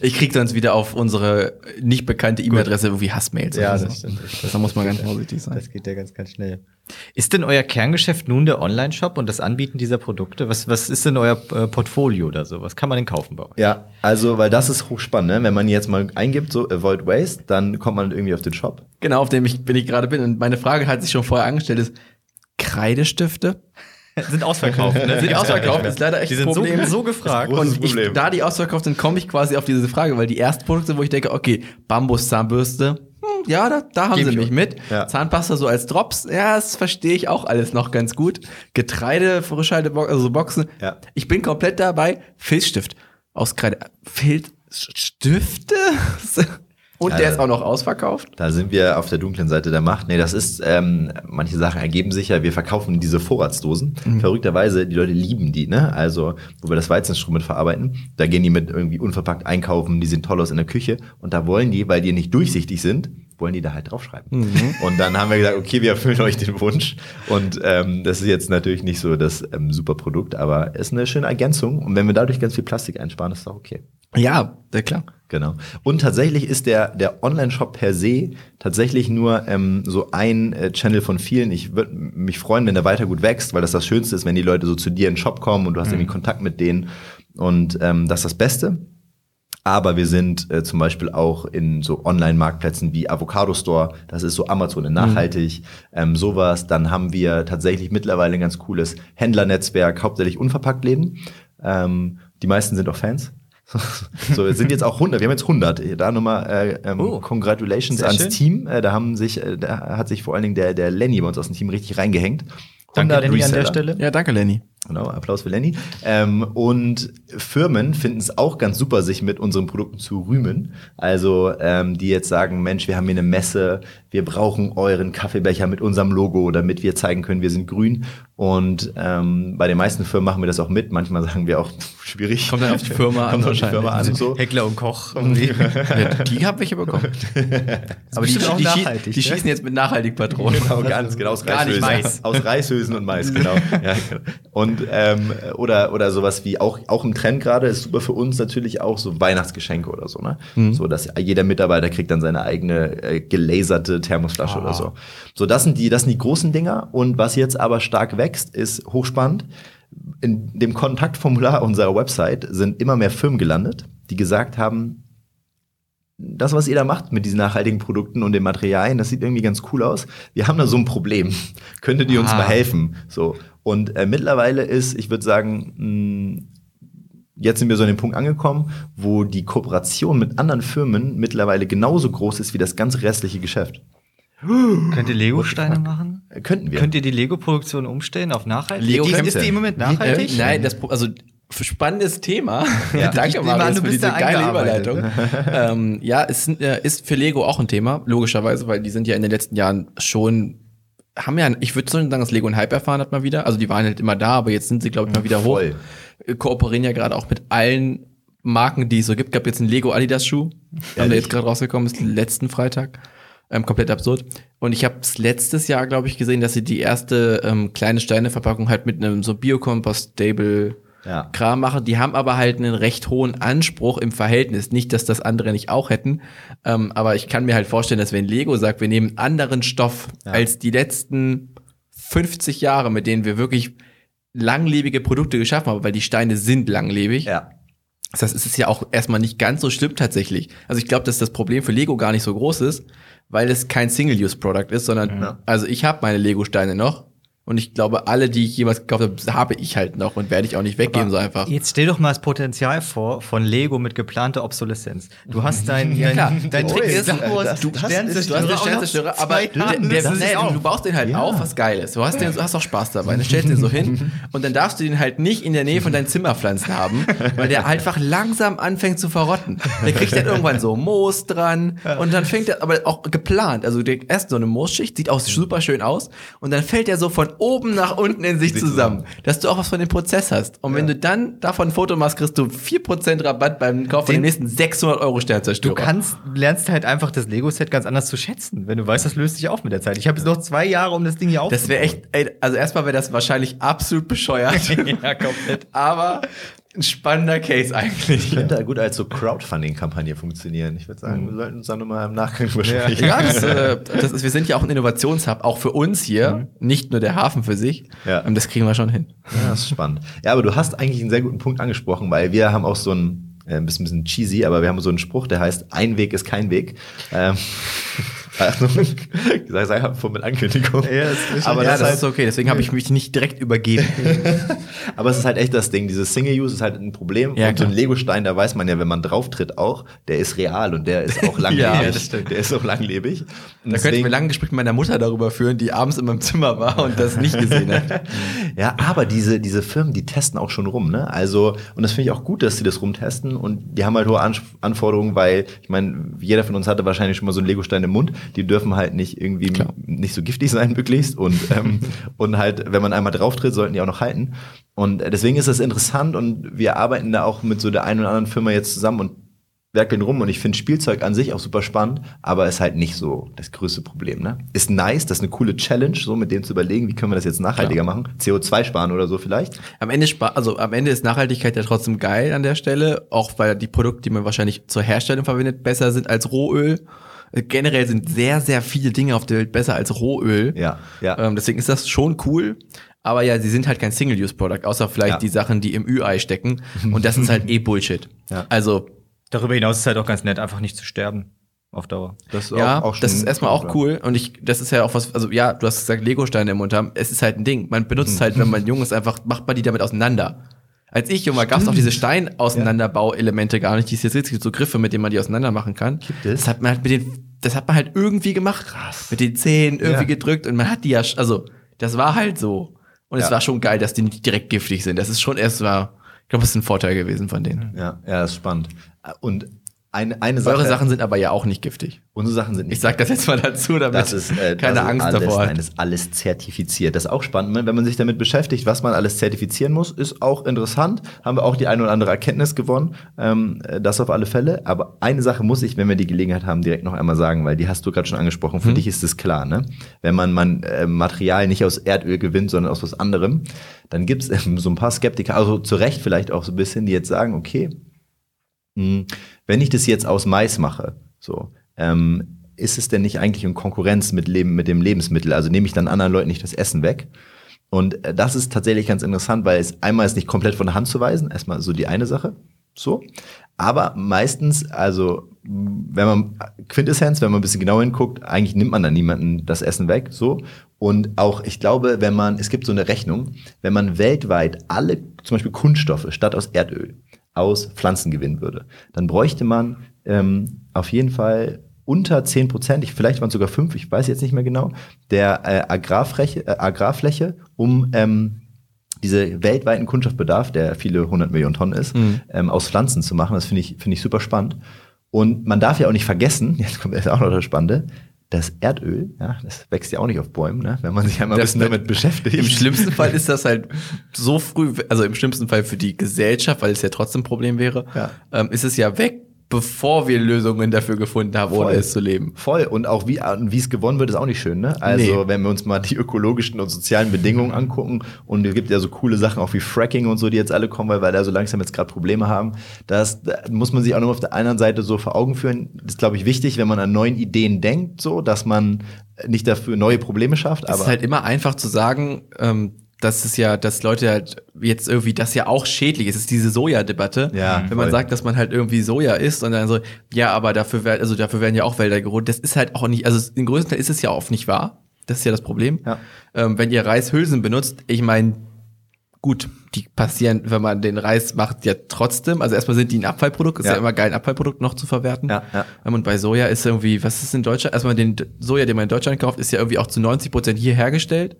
Ich krieg sonst wieder auf unsere nicht bekannte E-Mail-Adresse irgendwie Hassmails. Ja, so. das stimmt. Da muss man ganz vorsichtig sein. Das geht ja ganz, ganz schnell. Ist denn euer Kerngeschäft nun der Online-Shop und das Anbieten dieser Produkte? Was, was ist denn euer äh, Portfolio oder so? Was kann man denn kaufen bei euch? Ja, also, weil das ist hochspannend, ne? Wenn man jetzt mal eingibt, so Avoid Waste, dann kommt man irgendwie auf den Shop. Genau, auf dem ich, bin ich gerade bin. Und meine Frage hat sich schon vorher angestellt, ist Kreidestifte? Sind ausverkauft, ne? Sind ausverkauft, ist leider echt Die sind ein so, Problem. so gefragt. Und ich, da die ausverkauft sind, komme ich quasi auf diese Frage, weil die ersten Produkte, wo ich denke, okay, Bambuszahnbürste, hm, ja, da, da haben Geb sie ich mich mit. Ja. Zahnpasta so als Drops, ja, das verstehe ich auch alles noch ganz gut. Getreide, Frischhalteboxen, also Boxen. Ja. Ich bin komplett dabei. Filzstift aus Kreide. Filzstifte? Und Ja, der ist auch noch ausverkauft? Da sind wir auf der dunklen Seite der Macht. Nee, das ist, ähm, manche Sachen ergeben sich ja, wir verkaufen diese Vorratsdosen. Verrückterweise, die Leute lieben die, ne? Also, wo wir das Weizenstrom mit verarbeiten, da gehen die mit irgendwie unverpackt einkaufen, die sehen toll aus in der Küche und da wollen die, weil die nicht durchsichtig sind, wollen die da halt draufschreiben. Und dann haben wir gesagt, okay, wir erfüllen euch den Wunsch. Und ähm, das ist jetzt natürlich nicht so das ähm, super Produkt, aber ist eine schöne Ergänzung. Und wenn wir dadurch ganz viel Plastik einsparen, ist doch okay. Ja, sehr klar. Genau. Und tatsächlich ist der, der Online-Shop per se tatsächlich nur ähm, so ein äh, Channel von vielen. Ich würde mich freuen, wenn der weiter gut wächst, weil das das Schönste ist, wenn die Leute so zu dir in den Shop kommen und du hast irgendwie Kontakt mit denen. Und ähm, das ist das Beste. Aber wir sind äh, zum Beispiel auch in so Online-Marktplätzen wie Avocado Store, das ist so Amazon in nachhaltig, ähm, sowas. Dann haben wir tatsächlich mittlerweile ein ganz cooles Händlernetzwerk, hauptsächlich unverpackt Läden. Ähm, die meisten sind auch Fans. So, es sind jetzt auch 100, wir haben jetzt 100. Da nochmal äh, ähm, Oh, Congratulations ans schön. Team. Äh, da haben sich, äh, da hat sich vor allen Dingen der, der Lenny bei uns aus dem Team richtig reingehängt. Danke, 100 Lenny, an der Reseller. Stelle. Ja, danke, Lenny. Genau, Applaus für Lenny. Ähm, und Firmen finden es auch ganz super, sich mit unseren Produkten zu rühmen. Also ähm, die jetzt sagen, Mensch, wir haben hier eine Messe, wir brauchen euren Kaffeebecher mit unserem Logo, damit wir zeigen können, wir sind grün. Und ähm, bei den meisten Firmen machen wir das auch mit. Manchmal sagen wir auch, schwierig. Kommt dann auf die Firma an Kommt auf die. Firma an und so. Heckler und Koch. irgendwie. Ja, die habe ich bekommen. Aber die, auch die, nachhaltig, die ne? schießen jetzt mit nachhaltig Patronen. Genau, ganz genau aus Gar nicht Reishülsen. Mais. Aus Reishülsen und Mais, genau. ja, genau. Und ähm, oder oder sowas wie auch auch im Trend gerade ist super für uns natürlich auch so Weihnachtsgeschenke oder so, ne? So dass jeder Mitarbeiter kriegt dann seine eigene äh, gelaserte Thermosflasche oder so. So das sind die das sind die großen Dinger und was jetzt aber stark wächst, ist hochspannend. In dem Kontaktformular unserer Website sind immer mehr Firmen gelandet, die gesagt haben, das, was ihr da macht mit diesen nachhaltigen Produkten und den Materialien, das sieht irgendwie ganz cool aus. Wir haben da so ein Problem. Könntet ihr uns Ah. mal helfen? So. Und äh, mittlerweile ist, ich würde sagen, mh, jetzt sind wir so an den Punkt angekommen, wo die Kooperation mit anderen Firmen mittlerweile genauso groß ist wie das ganze restliche Geschäft. Könnt ihr Lego-Steine machen? Äh, Könnten wir. Könnt ihr die Lego-Produktion umstellen auf nachhaltig? Lego ist, ist die im Moment nachhaltig? Äh, nein, das also spannendes Thema. Ich Danke, Marius, du für bist diese da geile eingearbeitet. Überleitung. ähm, ja, es sind, äh, ist für Lego auch ein Thema, logischerweise, weil die sind ja in den letzten Jahren schon haben ja, ich würde sagen, dass Lego einen Hype erfahren hat mal wieder. Also die waren halt immer da, aber jetzt sind sie, glaube ich, mal wieder Voll. hoch. Äh, Kooperieren ja gerade auch mit allen Marken, die es so gibt. Gab jetzt einen Lego Adidas Schuh, der jetzt gerade rausgekommen ist, letzten Freitag. Ähm, komplett absurd. Und ich habe es letztes Jahr, glaube ich, gesehen, dass sie die erste ähm, kleine Steineverpackung halt mit einem so Biocompostable Ja. Kram machen. Die haben aber halt einen recht hohen Anspruch im Verhältnis. Nicht, dass das andere nicht auch hätten. Ähm, aber ich kann mir halt vorstellen, dass wenn Lego sagt, wir nehmen anderen Stoff als die letzten 50 Jahre, mit denen wir wirklich langlebige Produkte geschaffen haben, weil die Steine sind langlebig. Ja. Das heißt, es ist ja auch erstmal nicht ganz so schlimm tatsächlich. Also ich glaube, dass das Problem für Lego gar nicht so groß ist, weil es kein Single-Use-Product ist, sondern Ja. also ich habe meine Lego-Steine noch und ich glaube, alle, die ich jemals gekauft habe, habe ich halt noch und werde ich auch nicht weggeben so einfach. Jetzt stell doch mal das Potenzial vor von Lego mit geplanter Obsoleszenz. Du hast dein, dein, klar. dein Oh, Trick Star Wars ist- Du hast den Sternzerstörer aber der, der, du baust den halt Ja. auf, was geil ist. Du hast, den, du hast auch Spaß dabei. Dann stellst du den so hin und dann darfst du den halt nicht in der Nähe von deinen Zimmerpflanzen haben, weil der einfach langsam anfängt zu verrotten. Der kriegt dann irgendwann so Moos dran und dann fängt er, aber auch geplant. Also der, erst so eine Moosschicht, sieht auch super schön aus und dann fällt er so von oben nach unten in sich zusammen, dass du auch was von dem Prozess hast. Und wenn du dann davon ein Foto machst, kriegst du 4% Rabatt beim Kauf von Den- dem nächsten 600 Euro Sternzerstörer. Du kannst, lernst halt einfach das Lego-Set ganz anders zu schätzen, wenn du weißt, das löst sich auf mit der Zeit. Ich habe jetzt noch zwei Jahre, um das Ding hier aufzubauen. Das wäre echt, ey, also erstmal wäre das wahrscheinlich absolut bescheuert. ja, komplett. aber ein spannender Case eigentlich. Könnte da gut als so Crowdfunding-Kampagne funktionieren. Ich würde sagen, wir sollten uns da nochmal im Nachgang besprechen. Ja, das, äh, das ist, wir sind ja auch ein Innovationshub, auch für uns hier, nicht nur der Hafen für sich. Ja. Ähm, Das kriegen wir schon hin. Ja, das ist spannend. Ja, aber du hast eigentlich einen sehr guten Punkt angesprochen, weil wir haben auch so ein, äh, ein bisschen, bisschen cheesy, aber wir haben so einen Spruch, der heißt, ein Weg ist kein Weg. Ähm, Achtung, ich sag einfach vor mit Ankündigung. Ja, das ist aber, ja, das das ist halt, okay, deswegen habe ich mich nicht direkt übergeben. aber es ist halt echt das Ding. Dieses Single-Use ist halt ein Problem. Ja, und so ein. Lego-Stein, da weiß man ja, wenn man drauf tritt auch, der ist real und der ist auch langlebig. Ja, das. Der ist auch langlebig. Und Da könnten wir lange Gespräch mit meiner Mutter darüber führen, die abends in meinem Zimmer war und das nicht gesehen hat. Ja, aber diese, diese Firmen, die testen auch schon rum, ne? Also, und das finde ich auch gut, dass sie das rumtesten und die haben halt hohe Anforderungen, weil, ich meine, jeder von uns hatte wahrscheinlich schon mal so einen Legostein im Mund, die dürfen halt nicht irgendwie Klar. nicht so giftig sein, möglichst. Und, ähm, und halt, wenn man einmal drauf tritt, sollten die auch noch halten. Und deswegen ist das interessant und wir arbeiten da auch mit so der einen oder anderen Firma jetzt zusammen und werkeln rum und ich finde Spielzeug an sich auch super spannend, aber ist halt nicht so das größte Problem. Ne? Ist nice, das ist eine coole Challenge, so mit dem zu überlegen, wie können wir das jetzt nachhaltiger machen, CO2 sparen oder so vielleicht. Am Ende, also am Ende ist Nachhaltigkeit ja trotzdem geil an der Stelle, auch weil die Produkte, die man wahrscheinlich zur Herstellung verwendet, besser sind als Rohöl. Generell sind sehr, sehr viele Dinge auf der Welt besser als Rohöl. Ja, ja. Ähm, deswegen ist das schon cool. Aber ja, sie sind halt kein Single-Use-Product, außer vielleicht Ja. die Sachen, die im Ü-Ei stecken. Und das ist halt eh Bullshit. Ja. Also, Darüber hinaus ist es halt auch ganz nett, einfach nicht zu sterben. Auf Dauer. Das ist ja, auch- auch das ist erstmal auch cool. Und ich, das ist ja auch was, also ja, du hast gesagt, Lego-Steine im Mund haben. Es ist halt ein Ding. Man benutzt halt, wenn man jung ist, einfach, macht man die damit auseinander. Als ich jung war, gab es auch diese Stein-Auseinanderbauelemente gar nicht. Diese jetzt so Griffe, mit denen man die auseinander machen kann. Gibt es? Das hat man halt mit den, das hat man halt irgendwie gemacht. Krass. Mit den Zähnen irgendwie Ja. gedrückt und man hat die ja, also, das war halt so. Und es Ja. war schon geil, dass die nicht direkt giftig sind. Das ist schon erst war, ich glaube, das ist ein Vorteil gewesen von denen. Ja, ja, das ist spannend. Und eine, eine Sache. Eure Sachen sind aber ja auch nicht giftig. unsere Sachen sind nicht Ich sag das jetzt mal dazu, damit Das ist, äh, keine das Angst alles, davor hat. Nein, das ist alles zertifiziert. Das ist auch spannend. Wenn man sich damit beschäftigt, was man alles zertifizieren muss, ist auch interessant. Haben wir auch die eine oder andere Erkenntnis gewonnen. Ähm, äh, das auf alle Fälle. Aber eine Sache muss ich, wenn wir die Gelegenheit haben, direkt noch einmal sagen, weil die hast du gerade schon angesprochen. Für dich ist es klar, ne? Wenn man, man äh, Material nicht aus Erdöl gewinnt, sondern aus was anderem, dann gibt es ähm, so ein paar Skeptiker, also zu Recht vielleicht auch so ein bisschen, die jetzt sagen, okay, hm, wenn ich das jetzt aus Mais mache, so, ähm, ist es denn nicht eigentlich in Konkurrenz mit, Leben, mit dem Lebensmittel? Also nehme ich dann anderen Leuten nicht das Essen weg? Und äh, das ist tatsächlich ganz interessant, weil es einmal ist nicht komplett von der Hand zu weisen, erstmal so die eine Sache, so. Aber meistens, also wenn man Quintessenz, wenn man ein bisschen genauer hinguckt, eigentlich nimmt man dann niemanden das Essen weg, so. Und auch, ich glaube, wenn man, es gibt so eine Rechnung, wenn man weltweit alle, zum Beispiel Kunststoffe statt aus Erdöl aus Pflanzen gewinnen würde, dann bräuchte man ähm, auf jeden Fall unter 10 Prozent, ich- vielleicht waren es sogar fünf, ich weiß jetzt nicht mehr genau, der äh, Agrarfläche, äh, Agrarfläche, um ähm, diese weltweiten Kunststoffbedarf, der viele hundert Millionen Tonnen ist, ähm, aus Pflanzen zu machen. Das finde ich, finde ich super spannend. Und man darf ja auch nicht vergessen, jetzt kommt jetzt auch noch das Spannende, das Erdöl, ja, das wächst ja auch nicht auf Bäumen, ne? wenn man sich einmal ein bisschen damit beschäftigt. Im schlimmsten Fall ist das halt so früh, also im schlimmsten Fall für die Gesellschaft, weil es ja trotzdem ein Problem wäre, Ja. ähm, ist es ja weg, bevor wir Lösungen dafür gefunden haben, ohne es zu leben. Voll. Und auch wie, und wie es gewonnen wird, ist auch nicht schön. Ne? Also, Nee. wenn wir uns mal die ökologischen und sozialen Bedingungen angucken, und es gibt ja so coole Sachen auch wie Fracking und so, die jetzt alle kommen, weil wir da so langsam jetzt gerade Probleme haben. Das da muss man sich auch noch auf der anderen Seite so vor Augen führen. Das ist, glaube ich, wichtig, wenn man an neuen Ideen denkt, so, dass man nicht dafür neue Probleme schafft. Es Aber ist halt immer einfach zu sagen, ähm, dass es ja, dass Leute halt jetzt irgendwie das ja auch schädlich ist. Es ist diese Soja-Debatte. Ja, Wenn man voll. sagt, dass man halt irgendwie Soja isst und dann so, ja, aber dafür werden, also dafür werden ja auch Wälder gerodet. Das ist halt auch nicht, also im größten Teil ist es ja oft nicht wahr. Das ist ja das Problem. Ja. Ähm, wenn ihr Reishülsen benutzt, ich meine, gut, die passieren, wenn man den Reis macht, ja trotzdem. Also erstmal sind die ein Abfallprodukt, ist ja, Ja. immer geil, ein Abfallprodukt noch zu verwerten. Ja, ja. Ähm, Und bei Soja ist irgendwie, was ist in Deutschland? Erstmal den Soja, den man in Deutschland kauft, ist ja irgendwie auch zu 90 Prozent hier hergestellt.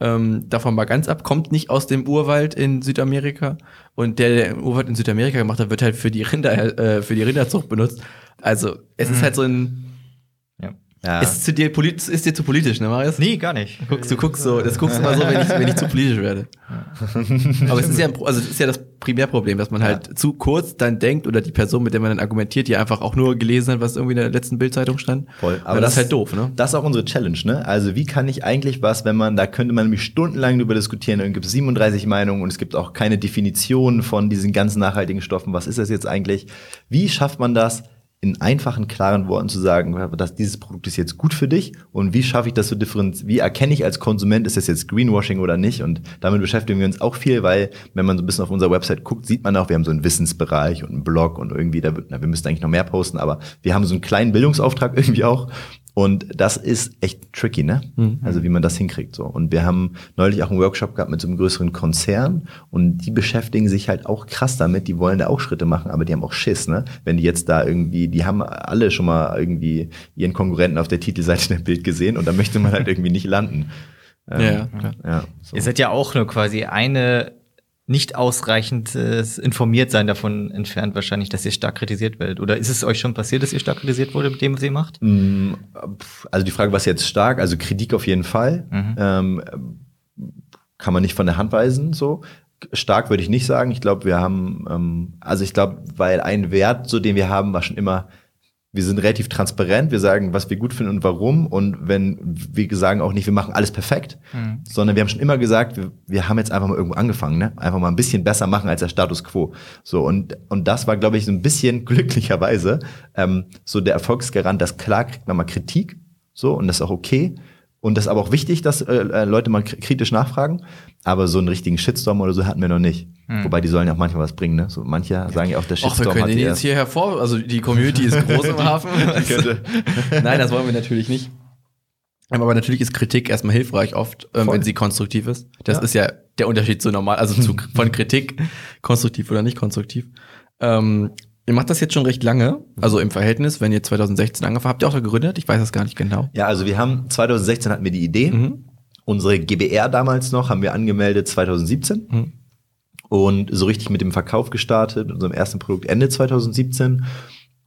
Ähm, davon mal ganz ab, kommt nicht aus dem Urwald in Südamerika. Und der, der im Urwald in Südamerika gemacht hat, wird halt für die Rinder, äh, für die Rinderzucht benutzt. Also, es ist halt so ein, Ja. ja. ist zu dir polit, ist dir zu politisch, ne, Marius? Nee, gar nicht. Du guckst, du guckst so, das guckst mal so, wenn ich, wenn ich zu politisch werde. Aber es ist ja, ein, also es ist ja das Primärproblem, dass man halt zu kurz dann denkt oder die Person, mit der man dann argumentiert, die einfach auch nur gelesen hat, was irgendwie in der letzten Bildzeitung stand. Voll. Aber das, ist halt doof, ne? Das ist auch unsere Challenge, ne? Also wie kann ich eigentlich was, wenn man, da könnte man nämlich stundenlang drüber diskutieren, und es gibt 37 Meinungen und es gibt auch keine Definition von diesen ganzen nachhaltigen Stoffen. Was ist das jetzt eigentlich? Wie schafft man das? In einfachen, klaren Worten zu sagen, dass dieses Produkt ist jetzt gut für dich und wie schaffe ich das so differenzieren, wie erkenne ich als Konsument, ist das jetzt Greenwashing oder nicht? Und damit beschäftigen wir uns auch viel, weil wenn man so ein bisschen auf unserer Website guckt, sieht man auch, wir haben so einen Wissensbereich und einen Blog und irgendwie, da wird, na, wir müssten eigentlich noch mehr posten, aber wir haben so einen kleinen Bildungsauftrag irgendwie auch und das ist echt tricky, ne? Also wie man das hinkriegt so. Und wir haben neulich auch einen Workshop gehabt mit so einem größeren Konzern und die beschäftigen sich halt auch krass damit. Die wollen da auch Schritte machen, aber die haben auch Schiss, ne? Wenn die jetzt da irgendwie, die haben alle schon mal irgendwie ihren Konkurrenten auf der Titelseite der Bild gesehen und da möchte man halt irgendwie nicht landen. Ähm, Ja, klar. ja, so. Ihr seid ja auch nur quasi eine nicht ausreichend äh, informiert sein davon entfernt wahrscheinlich, dass ihr stark kritisiert werdet. Oder ist es euch schon passiert, dass ihr stark kritisiert wurde mit dem, was ihr macht? Mm, Also die Frage, was jetzt stark, also Kritik auf jeden Fall. Mhm. Ähm, kann man nicht von der Hand weisen, so. Stark würde ich nicht sagen. Ich glaube, wir haben, ähm, also ich glaube, weil ein Wert, so den wir haben, war schon immer, wir sind relativ transparent, wir sagen, was wir gut finden und warum. Und wenn wir sagen auch nicht, wir machen alles perfekt, sondern wir haben schon immer gesagt, wir, wir haben jetzt einfach mal irgendwo angefangen, ne? Einfach mal ein bisschen besser machen als der Status quo. So, und, und das war, glaube ich, so ein bisschen glücklicherweise ähm, so der Erfolgsgarant, dass klar kriegt man mal Kritik, so, und das ist auch okay. Und das ist aber auch wichtig, dass äh, äh, Leute mal kritisch nachfragen. Aber so einen richtigen Shitstorm oder so hatten wir noch nicht. Wobei die sollen ja auch manchmal was bringen, ne? So manche sagen ja auch, der Ach, wir Shitstorm können hat den die jetzt hier hervor, also die Community ist groß im Hafen. Nein, das wollen wir natürlich nicht. Aber natürlich ist Kritik erstmal hilfreich oft, ähm, wenn sie konstruktiv ist. Das Ja. ist ja der Unterschied zu normal, also zu, von Kritik, konstruktiv oder nicht konstruktiv. Ähm, ihr macht das jetzt schon recht lange, also im Verhältnis, wenn ihr 2016 angefangen habt, ihr auch da gegründet? Ich weiß das gar nicht genau. Ja, also wir haben 2016 hatten wir die Idee. Unsere GBR damals noch haben wir angemeldet 2017 Mhm. und so richtig mit dem Verkauf gestartet, mit unserem ersten Produkt Ende 2017.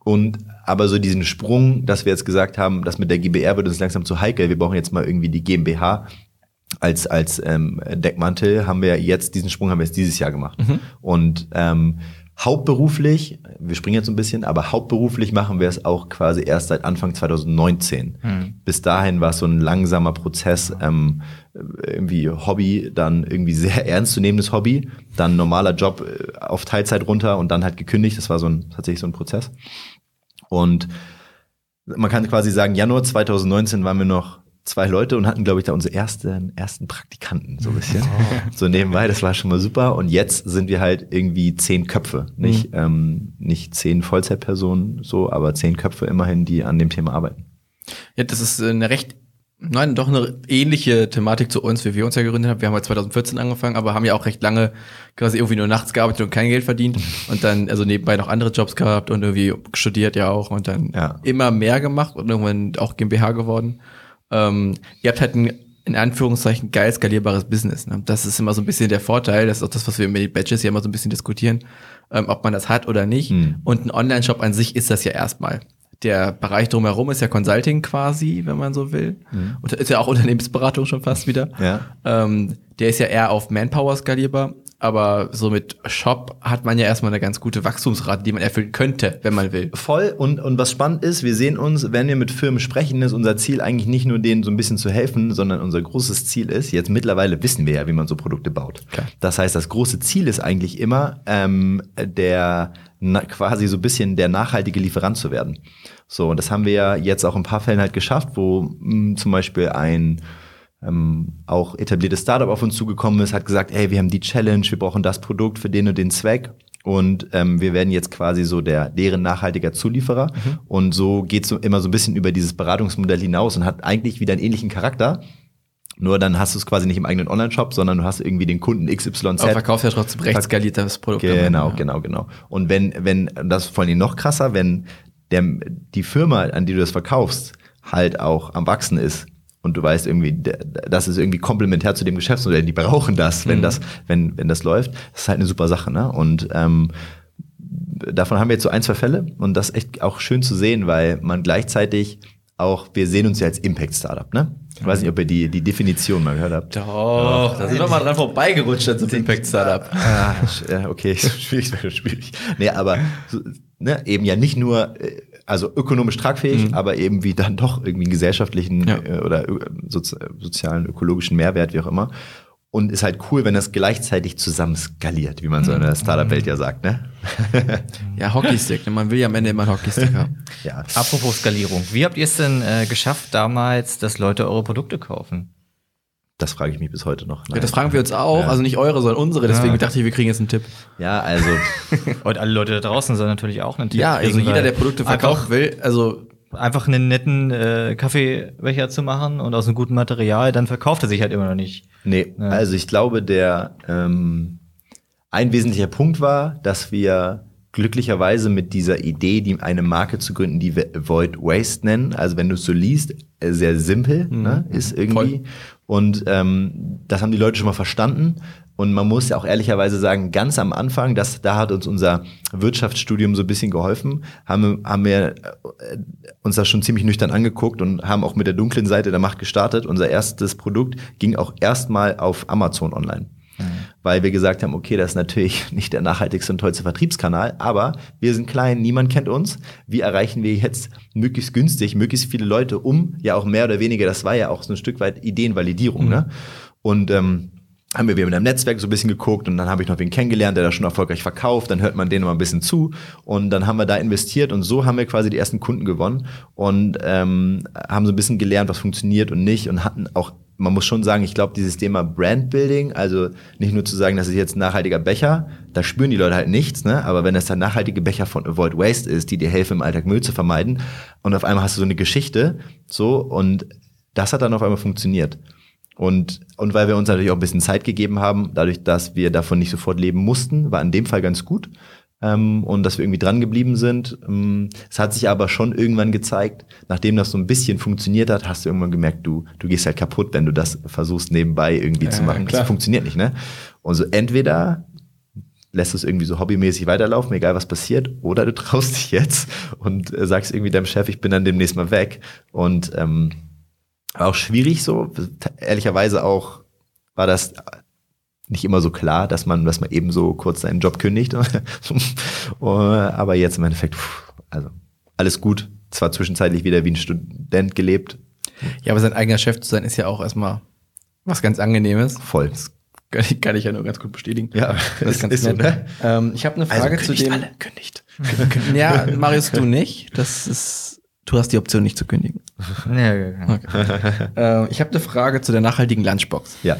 Und aber so diesen Sprung, dass wir jetzt gesagt haben, das mit der GBR wird uns langsam zu heikel, wir brauchen jetzt mal irgendwie die GmbH als, als ähm, Deckmantel, haben wir jetzt, diesen Sprung haben wir jetzt dieses Jahr gemacht. Und ähm, hauptberuflich, wir springen jetzt so ein bisschen, aber hauptberuflich machen wir es auch quasi erst seit Anfang 2019. Bis dahin war es so ein langsamer Prozess, ähm, irgendwie Hobby, dann irgendwie sehr ernstzunehmendes Hobby, dann normaler Job äh, auf Teilzeit runter und dann halt gekündigt. Das war so ein, tatsächlich so ein Prozess. Und man kann quasi sagen, Januar 2019 waren wir noch zwei Leute und hatten, glaube ich, da unsere ersten, ersten Praktikanten, so ein bisschen. So nebenbei, das war schon mal super. Und jetzt sind wir halt irgendwie zehn Köpfe. Nicht, ähm, nicht zehn Vollzeitpersonen, so, aber zehn Köpfe immerhin, die an dem Thema arbeiten. Ja, das ist eine recht, nein, doch eine ähnliche Thematik zu uns, wie wir uns ja gegründet haben. Wir haben halt 2014 angefangen, aber haben ja auch recht lange quasi irgendwie nur nachts gearbeitet und kein Geld verdient und dann also nebenbei noch andere Jobs gehabt und irgendwie studiert ja auch und dann Ja. immer mehr gemacht und irgendwann auch GmbH geworden. Ähm, ihr habt halt ein in Anführungszeichen geil skalierbares Business. Ne? Das ist immer so ein bisschen der Vorteil, das ist auch das, was wir mit den Badges ja immer so ein bisschen diskutieren, ähm, ob man das hat oder nicht. Hm. Und ein Online-Shop an sich ist das ja erstmal. Der Bereich drumherum ist ja Consulting quasi, wenn man so will. Und ist ja auch Unternehmensberatung schon fast wieder. Ja. Ähm, der ist ja eher auf Manpower skalierbar. Aber so mit Shop hat man ja erstmal eine ganz gute Wachstumsrate, die man erfüllen könnte, wenn man will. Voll. Und, und was spannend ist, wir sehen uns, wenn wir mit Firmen sprechen, ist unser Ziel eigentlich nicht nur denen so ein bisschen zu helfen, sondern unser großes Ziel ist, jetzt mittlerweile wissen wir ja, wie man so Produkte baut. Klar. Das heißt, das große Ziel ist eigentlich immer, ähm, der na, quasi so ein bisschen der nachhaltige Lieferant zu werden. So, und das haben wir ja jetzt auch in ein paar Fällen halt geschafft, wo mh, zum Beispiel ein ähm, auch etabliertes Startup auf uns zugekommen ist, hat gesagt, hey, wir haben die Challenge, wir brauchen das Produkt für den und den Zweck. Und ähm, wir werden jetzt quasi so der deren nachhaltiger Zulieferer. Und so geht es so immer so ein bisschen über dieses Beratungsmodell hinaus und hat eigentlich wieder einen ähnlichen Charakter. Nur dann hast du es quasi nicht im eigenen Online-Shop, sondern du hast irgendwie den Kunden XYZ. Aber verkauft ja trotzdem recht skaliertes Produkt. Genau, Ja. genau, genau. Und wenn, wenn, das ist vor allem noch krasser, wenn der, die Firma, an die du das verkaufst, halt auch am Wachsen ist und du weißt irgendwie, das ist irgendwie komplementär zu dem Geschäftsmodell, die brauchen das, wenn das, wenn, wenn das läuft, das ist halt eine super Sache, ne? Und ähm, davon haben wir jetzt so ein, zwei Fälle und das ist echt auch schön zu sehen, weil man gleichzeitig auch, wir sehen uns ja als Impact-Startup, ne? Ich weiß nicht, ob ihr die, die Definition mal gehört habt. Doch, da sind wir mal dran vorbeigerutscht einem Impact-Startup. Ah, okay, schwierig, schwierig. Nee, aber ne, eben ja nicht nur, äh, also ökonomisch tragfähig, aber eben wie dann doch irgendwie einen gesellschaftlichen Ja. äh, oder ö- sozi sozialen, ökologischen Mehrwert, wie auch immer. Und ist halt cool, wenn das gleichzeitig zusammen skaliert, wie man so in der Startup-Welt ja sagt, ne? Ja, Hockeystick. ne? Man will ja am Ende immer einen Hockeystick haben. Ja. Apropos Skalierung. Wie habt ihr es denn äh, geschafft damals, dass Leute eure Produkte kaufen? Das frage ich mich bis heute noch. Ja, das fragen wir uns auch. Also nicht eure, sondern unsere. Deswegen dachte ich, wir kriegen jetzt einen Tipp. Ja, also, Und alle Leute da draußen sollen natürlich auch einen Tipp Ja, also kriegen, jeder, der Produkte verkaufen einfach, will, also einfach einen netten äh, Kaffeebecher zu machen und aus einem guten Material, dann verkauft er sich halt immer noch nicht. Nee, Ja. also ich glaube, der ähm, ein wesentlicher Punkt war, dass wir glücklicherweise mit dieser Idee, die eine Marke zu gründen, die wir Avoid Waste nennen, also wenn du es so liest, äh, sehr simpel ne, ist irgendwie. Voll. Und ähm, das haben die Leute schon mal verstanden. Und man muss ja auch ehrlicherweise sagen, ganz am Anfang, das, da hat uns unser Wirtschaftsstudium so ein bisschen geholfen, haben, haben wir äh, uns das schon ziemlich nüchtern angeguckt und haben auch mit der dunklen Seite der Macht gestartet. Unser erstes Produkt ging auch erstmal auf Amazon online. Weil wir gesagt haben, okay, das ist natürlich nicht der nachhaltigste und tollste Vertriebskanal, aber wir sind klein, niemand kennt uns. Wie erreichen wir jetzt möglichst günstig, möglichst viele Leute, um ja auch mehr oder weniger, das war ja auch so ein Stück weit Ideenvalidierung, ne? Und ähm, haben wir wieder mit einem Netzwerk so ein bisschen geguckt und dann habe ich noch wen kennengelernt, der das schon erfolgreich verkauft, dann hört man denen mal ein bisschen zu und dann haben wir da investiert und so haben wir quasi die ersten Kunden gewonnen und ähm, haben so ein bisschen gelernt, was funktioniert und nicht und hatten auch, man muss schon sagen, ich glaube, dieses Thema Brandbuilding, also nicht nur zu sagen, das ist jetzt ein nachhaltiger Becher, da spüren die Leute halt nichts, ne? aber wenn das der nachhaltige Becher von Avoid Waste ist, die dir helfen, im Alltag Müll zu vermeiden und auf einmal hast du so eine Geschichte, so und das hat dann auf einmal funktioniert. Und, und weil wir uns natürlich auch ein bisschen Zeit gegeben haben, dadurch, dass wir davon nicht sofort leben mussten, war in dem Fall ganz gut. Ähm, und dass wir irgendwie dran geblieben sind. Ähm, es hat sich aber schon irgendwann gezeigt, nachdem das so ein bisschen funktioniert hat, hast du irgendwann gemerkt, du, du gehst halt kaputt, wenn du das versuchst nebenbei irgendwie zu machen. klar. Das funktioniert nicht, ne? Und so entweder lässt es irgendwie so hobbymäßig weiterlaufen, egal was passiert, oder du traust dich jetzt und äh, sagst irgendwie deinem Chef, ich bin dann demnächst mal weg. Und ähm, war auch schwierig so. Ehrlicherweise auch war das nicht immer so klar, dass man, dass man eben so kurz seinen Job kündigt. Aber jetzt im Endeffekt, also alles gut. Zwar zwischenzeitlich wieder wie ein Student gelebt, Ja, aber sein eigener Chef zu sein ist ja auch erstmal was ganz Angenehmes. voll. Das kann ich, kann ich ja nur ganz gut bestätigen. Ja, das ist ganz nett. ne? ähm, ich habe eine Frage zu kündigt dem. alle, kündigt. Ja, Marius, du nicht. Das ist Du hast die Option nicht zu kündigen. Ja, ja, ja. äh, ich habe eine Frage zu der nachhaltigen Lunchbox. Ja.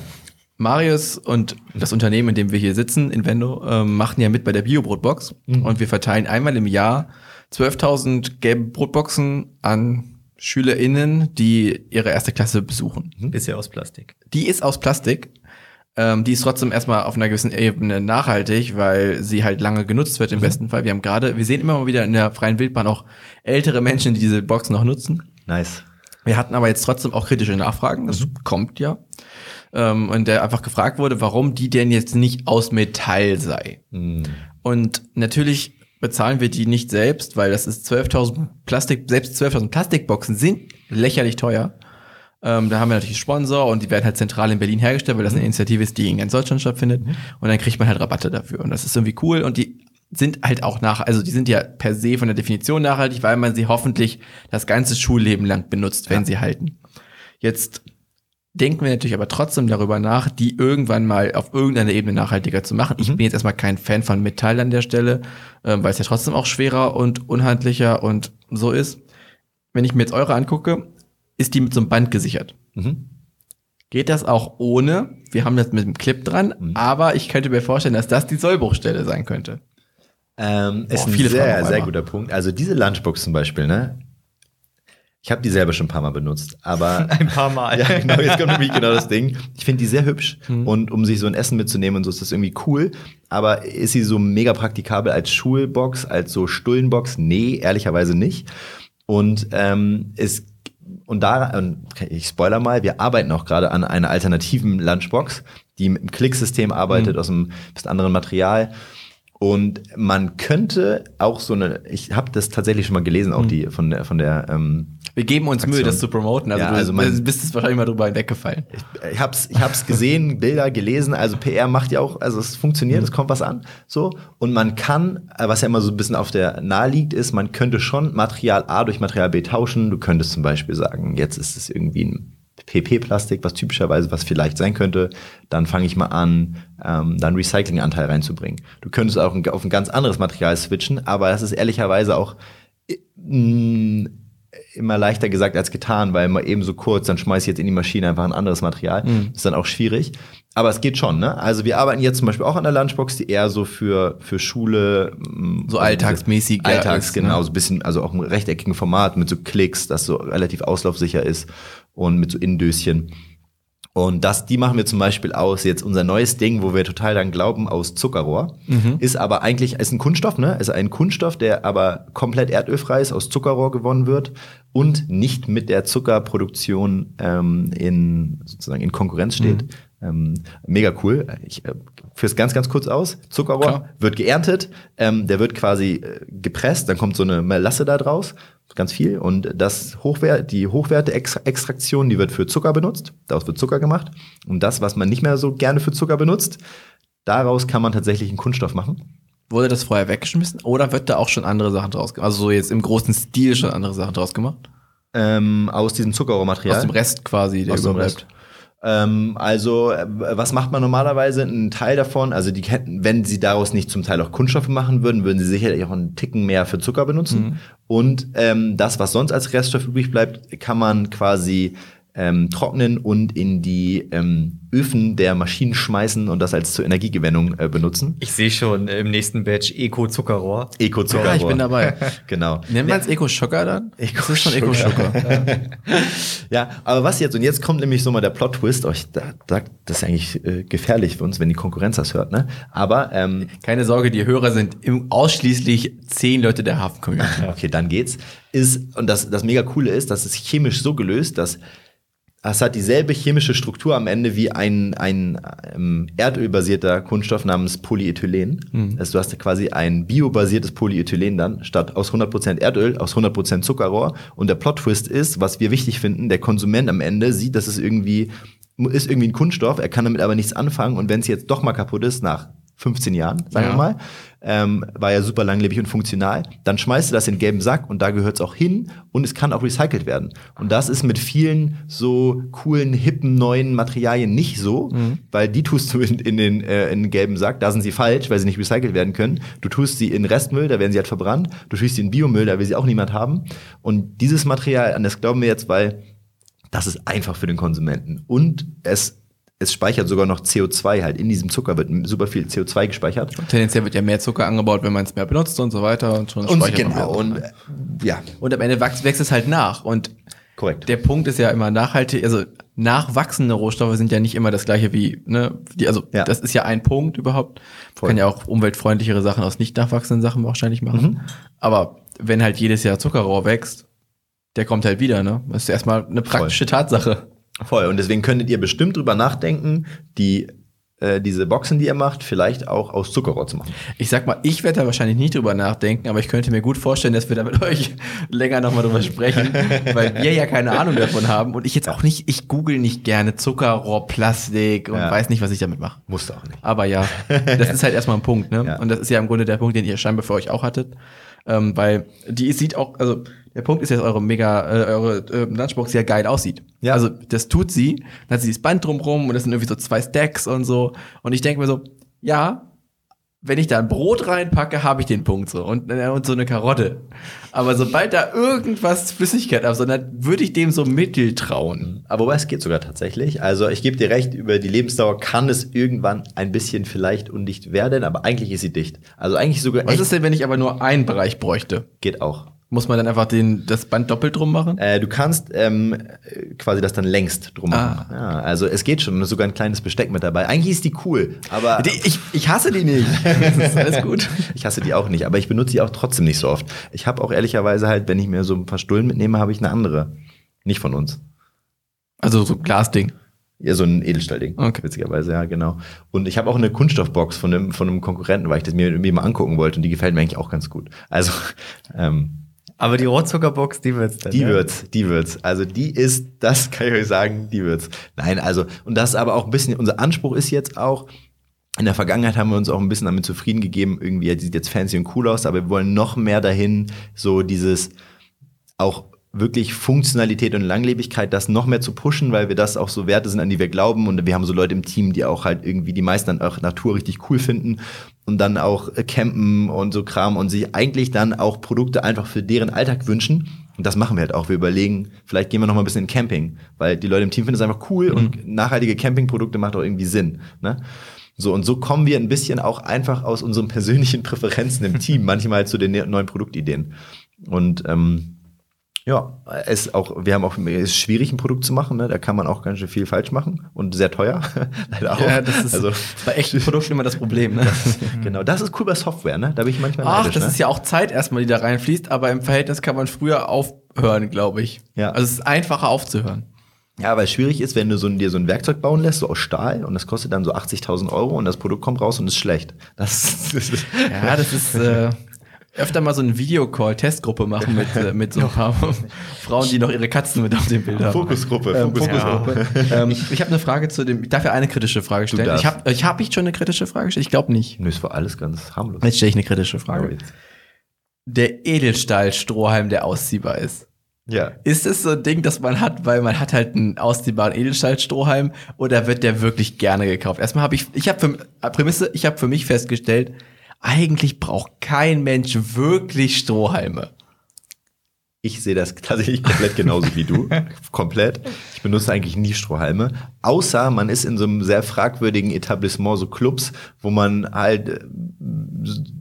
Marius und das Unternehmen, in dem wir hier sitzen, Invendo, ähm, machen ja mit bei der Bio-Brotbox und wir verteilen einmal im Jahr 12.000 gelbe Brotboxen an SchülerInnen, die ihre erste Klasse besuchen. Bisher aus Plastik. Die ist aus Plastik. Ähm, die ist trotzdem erstmal auf einer gewissen Ebene nachhaltig, weil sie halt lange genutzt wird im besten Fall. Wir haben gerade, wir sehen immer mal wieder in der freien Wildbahn auch ältere Menschen, die diese Box noch nutzen. Nice. Wir hatten aber jetzt trotzdem auch kritische Nachfragen, das kommt ja. Ähm, und der einfach gefragt wurde, warum die denn jetzt nicht aus Metall sei. Und natürlich bezahlen wir die nicht selbst, weil das ist 12.000 Plastik, selbst 12.000 Plastikboxen sind lächerlich teuer. Ähm, da haben wir natürlich Sponsor und die werden halt zentral in Berlin hergestellt, weil das eine Initiative ist, die in ganz Deutschland stattfindet. Und dann kriegt man halt Rabatte dafür. Und das ist irgendwie cool. Und die sind halt auch nach, also die sind ja per se von der Definition nachhaltig, weil man sie hoffentlich das ganze Schulleben lang benutzt, wenn sie halten. Jetzt denken wir natürlich aber trotzdem darüber nach, die irgendwann mal auf irgendeiner Ebene nachhaltiger zu machen. Ich bin jetzt erstmal kein Fan von Metall an der Stelle, ähm, weil es ja trotzdem auch schwerer und unhandlicher und so ist. Wenn ich mir jetzt eure angucke, ist die mit so einem Band gesichert. Geht das auch ohne? Wir haben das mit dem Clip dran, aber ich könnte mir vorstellen, dass das die Sollbruchstelle sein könnte. Ähm, ist Boah, ein viele Fragen sehr, sehr guter Punkt. Also diese Lunchbox zum Beispiel, ne? Ich habe die selber schon ein paar Mal benutzt, aber Ein paar Mal. ja, genau, jetzt kommt nämlich genau das Ding. Ich finde die sehr hübsch Hm. und um sich so ein Essen mitzunehmen und so ist das irgendwie cool. Aber ist sie so mega praktikabel als Schulbox, als so Stullenbox? Nee, ehrlicherweise nicht. Und ähm, es und da, und ich spoiler mal, wir arbeiten auch gerade an einer alternativen Lunchbox, die mit einem Klicksystem arbeitet, aus einem bisschen anderen Material. Und man könnte auch so eine, ich habe das tatsächlich schon mal gelesen, auch die von der, von der ähm, Wir geben uns Mühe, Aktion. das zu promoten. Also, Ja, du also man- bist es wahrscheinlich mal drüber hinweggefallen. ich hab's, ich hab's gesehen, Bilder gelesen, also PR macht ja auch, also es funktioniert, es kommt was an, so. Und man kann, äh, was ja immer so ein bisschen auf der nahe liegt, ist, man könnte schon Material A durch Material B tauschen. Du könntest zum Beispiel sagen, jetzt ist es irgendwie ein PP-Plastik, was typischerweise was vielleicht sein könnte. Dann fange ich mal an, ähm, dann Recyclinganteil reinzubringen. Du könntest auch auf ein ganz anderes Material switchen, aber das ist ehrlicherweise auch äh, mh, immer leichter gesagt als getan, weil man eben so kurz, dann schmeiß ich jetzt in die Maschine einfach ein anderes Material. Ist dann auch schwierig. Aber es geht schon, ne? Also wir arbeiten jetzt zum Beispiel auch an der Lunchbox, die eher so für, für Schule. mh, So also alltagsmäßig, Alltags, ist, genau. ne? So ein bisschen, also auch im rechteckigen Format mit so Klicks, das so relativ auslaufsicher ist und mit so Innendöschen. Und das, die machen wir zum Beispiel aus, jetzt unser neues Ding, wo wir total dann glauben, aus Zuckerrohr. Ist aber eigentlich, ist ein Kunststoff, ne? Ist ein Kunststoff, der aber komplett erdölfrei ist, aus Zuckerrohr gewonnen wird und nicht mit der Zuckerproduktion ähm, in, sozusagen in Konkurrenz steht. Ähm, mega cool. Ich äh, führ's ganz, ganz kurz aus. Zuckerrohr Klar. wird geerntet, ähm, der wird quasi äh, gepresst, dann kommt so eine Melasse da draus, ganz viel. Und das Hochwert, die Hochwerte-Extraktion, die wird für Zucker benutzt. Daraus wird Zucker gemacht. Und das, was man nicht mehr so gerne für Zucker benutzt, daraus kann man tatsächlich einen Kunststoff machen. Wurde das vorher weggeschmissen oder wird da auch schon andere Sachen draus gemacht? Also so jetzt im großen Stil schon andere Sachen draus gemacht? Ähm, aus diesem Zuckerrohrmaterial. Aus dem Rest quasi, der Aus dem überbleibt. Rest. Ähm, also, äh, was macht man normalerweise? Ein Teil davon, also die hätten, wenn sie daraus nicht zum Teil auch Kunststoffe machen würden, würden sie sicherlich auch einen Ticken mehr für Zucker benutzen. Und ähm, das, was sonst als Reststoff übrig bleibt, kann man quasi ähm, trocknen und in die ähm, Öfen der Maschinen schmeißen und das als zur Energiegewinnung äh, benutzen. Ich sehe schon äh, im nächsten Batch Eco-Zuckerrohr. Eco-Zuckerrohr. Ja, ich bin dabei. genau. Nennt man es Eco-Schocker dann? Das ist schon Eco-Schocker. Ja, aber was jetzt, und jetzt kommt nämlich so mal der Plot-Twist, oh, ich, da, da, das ist eigentlich äh, gefährlich für uns, wenn die Konkurrenz das hört, ne? Aber, ähm, Keine Sorge, die Hörer sind im, ausschließlich zehn Leute der Hafen-Community. okay, dann geht's, ist, und das, das mega coole ist, dass es chemisch so gelöst, dass es hat dieselbe chemische Struktur am Ende wie ein, ein ähm, erdölbasierter Kunststoff namens Polyethylen. Also du hast quasi ein biobasiertes Polyethylen dann, statt aus 100% Erdöl, aus 100% Zuckerrohr. Und der Plot-Twist ist, was wir wichtig finden, der Konsument am Ende sieht, dass es irgendwie, ist irgendwie ein Kunststoff, er kann damit aber nichts anfangen. Und wenn es jetzt doch mal kaputt ist, nach 15 Jahren, sagen Ja. wir mal. Ähm, war ja super langlebig und funktional. Dann schmeißt du das in den gelben Sack und da gehört es auch hin und es kann auch recycelt werden. Und das ist mit vielen so coolen, hippen, neuen Materialien nicht so, weil die tust du in, in, den, äh, in den gelben Sack, da sind sie falsch, weil sie nicht recycelt werden können. Du tust sie in Restmüll, da werden sie halt verbrannt. Du tust sie in Biomüll, da will sie auch niemand haben. Und dieses Material, an das glauben wir jetzt, weil das ist einfach für den Konsumenten. Und es, es speichert sogar noch CO2 halt. In diesem Zucker wird super viel CO2 gespeichert. Tendenziell wird ja mehr Zucker angebaut, wenn man es mehr benutzt und so weiter. Und schon Und genau. Und äh, ja, Und am Ende wächst, wächst es halt nach. Und korrekt. der Punkt ist ja immer nachhaltig, also nachwachsende Rohstoffe sind ja nicht immer das gleiche wie, ne, die, also Ja. das ist ja ein Punkt überhaupt. Man Voll. kann ja auch umweltfreundlichere Sachen aus nicht nachwachsenden Sachen wahrscheinlich machen. Mhm. Aber wenn halt jedes Jahr Zuckerrohr wächst, der kommt halt wieder, ne? Das ist erstmal eine praktische Tatsache. Voll. Und deswegen könntet ihr bestimmt drüber nachdenken, die, äh, diese Boxen, die ihr macht, vielleicht auch aus Zuckerrohr zu machen. Ich sag mal, ich werde da wahrscheinlich nicht drüber nachdenken, aber ich könnte mir gut vorstellen, dass wir da mit euch länger nochmal drüber sprechen, weil wir ja keine Ahnung davon haben und ich jetzt auch nicht, ich google nicht gerne Zuckerrohr, Plastik und Ja. weiß nicht, was ich damit mache. Musst du auch nicht. Aber ja, das ist halt erstmal ein Punkt, ne? Ja. Und das ist ja im Grunde der Punkt, den ihr scheinbar für euch auch hattet. Ähm, weil die sieht auch, also der Punkt ist, dass eure mega, äh, eure äh, Lunchbox sehr geil aussieht. Ja. Also das tut sie, dann hat sie dieses Band drumrum und das sind irgendwie so zwei Stacks und so. Und ich denke mir so, ja, wenn ich da ein Brot reinpacke, habe ich den Punkt so und, äh, und so eine Karotte. Aber sobald da irgendwas Flüssigkeit absondert, würde ich dem so mittel trauen. Aber wobei es geht sogar tatsächlich. Also ich gebe dir recht, über die Lebensdauer kann es irgendwann ein bisschen vielleicht undicht werden, aber eigentlich ist sie dicht. Also eigentlich sogar Was ist denn, wenn ich aber nur einen Bereich bräuchte? geht auch. Muss man dann einfach den, das Band doppelt drum machen? Äh, du kannst ähm, äh, quasi das dann längst drum machen. Ja, also es geht schon. Und sogar ein kleines Besteck mit dabei. Eigentlich ist die cool, aber Die, ich, ich hasse die nicht. Das ist alles gut. ich hasse die auch nicht. Aber ich benutze die auch trotzdem nicht so oft. Ich habe auch ehrlicherweise halt, wenn ich mir so ein paar Stullen mitnehme, habe ich eine andere. Nicht von uns. Also so ein Glasding. Ja, so ein Edelstahlding. Okay. Witzigerweise, ja, genau. Und ich habe auch eine Kunststoffbox von einem, von einem Konkurrenten, weil ich das mir irgendwie mal angucken wollte und die gefällt mir eigentlich auch ganz gut. Also, ähm, Aber die Rohrzuckerbox, die wird's dann. Die ja? wird's, die wird's. Also die ist, das kann ich euch sagen, die wird's. Nein, also, und das ist aber auch ein bisschen, unser Anspruch ist jetzt auch, in der Vergangenheit haben wir uns auch ein bisschen damit zufrieden gegeben, irgendwie, ja, die sieht jetzt fancy und cool aus, aber wir wollen noch mehr dahin, so dieses, auch wirklich Funktionalität und Langlebigkeit, das noch mehr zu pushen, weil wir das auch so Werte sind, an die wir glauben. Und wir haben so Leute im Team, die auch halt irgendwie, die meisten dann auch Natur richtig cool finden und dann auch äh, campen und so Kram und sich eigentlich dann auch Produkte einfach für deren Alltag wünschen. Und das machen wir halt auch. Wir überlegen, vielleicht gehen wir noch mal ein bisschen in Camping, weil die Leute im Team finden es einfach cool und nachhaltige Campingprodukte macht auch irgendwie Sinn. Ne? So, und so kommen wir ein bisschen auch einfach aus unseren persönlichen Präferenzen im Team, manchmal zu den ne- neuen Produktideen. Und ähm, ja, es ist auch, wir haben auch, es ist schwierig, ein Produkt zu machen, ne? Da kann man auch ganz schön viel falsch machen und sehr teuer. Leider auch. Ja, das ist also, bei echten Produkten immer das Problem. Ne? genau, das ist cool bei Software, ne? Da bin ich manchmal Ach, neidisch, das ne? ist ja auch Zeit erstmal, die da reinfließt, aber im Verhältnis kann man früher aufhören, glaube ich. Ja. Also es ist einfacher aufzuhören. Ja, weil es schwierig ist, wenn du so ein, dir so ein Werkzeug bauen lässt, so aus Stahl, und das kostet dann so 80.000 Euro und das Produkt kommt raus und ist schlecht. Das, Ja, das ist äh, öfter mal so ein Videocall-Testgruppe machen mit, äh, mit so ein paar Frauen, die noch ihre Katzen mit auf dem Bild haben. Fokusgruppe, Ähm, Fokusgruppe. Fokusgruppe. ähm, ich habe eine Frage zu dem. Ich darf ja eine kritische Frage stellen. Ich habe ich hab ich schon eine kritische Frage gestellt? Ich glaube nicht. Nö, es war alles ganz harmlos. Jetzt stelle ich eine kritische Frage. Der Edelstahl-Strohhalm, der ausziehbar ist. Ja. Ist es so ein Ding, das man hat, weil man hat halt einen ausziehbaren Edelstahlstrohhalm oder wird der wirklich gerne gekauft? Erstmal habe ich, ich habe für Prämisse, ich habe für mich festgestellt, eigentlich braucht kein Mensch wirklich Strohhalme. Ich sehe das tatsächlich komplett genauso wie du. komplett. Ich benutze eigentlich nie Strohhalme. Außer man ist in so einem sehr fragwürdigen Etablissement, so Clubs, wo man halt äh,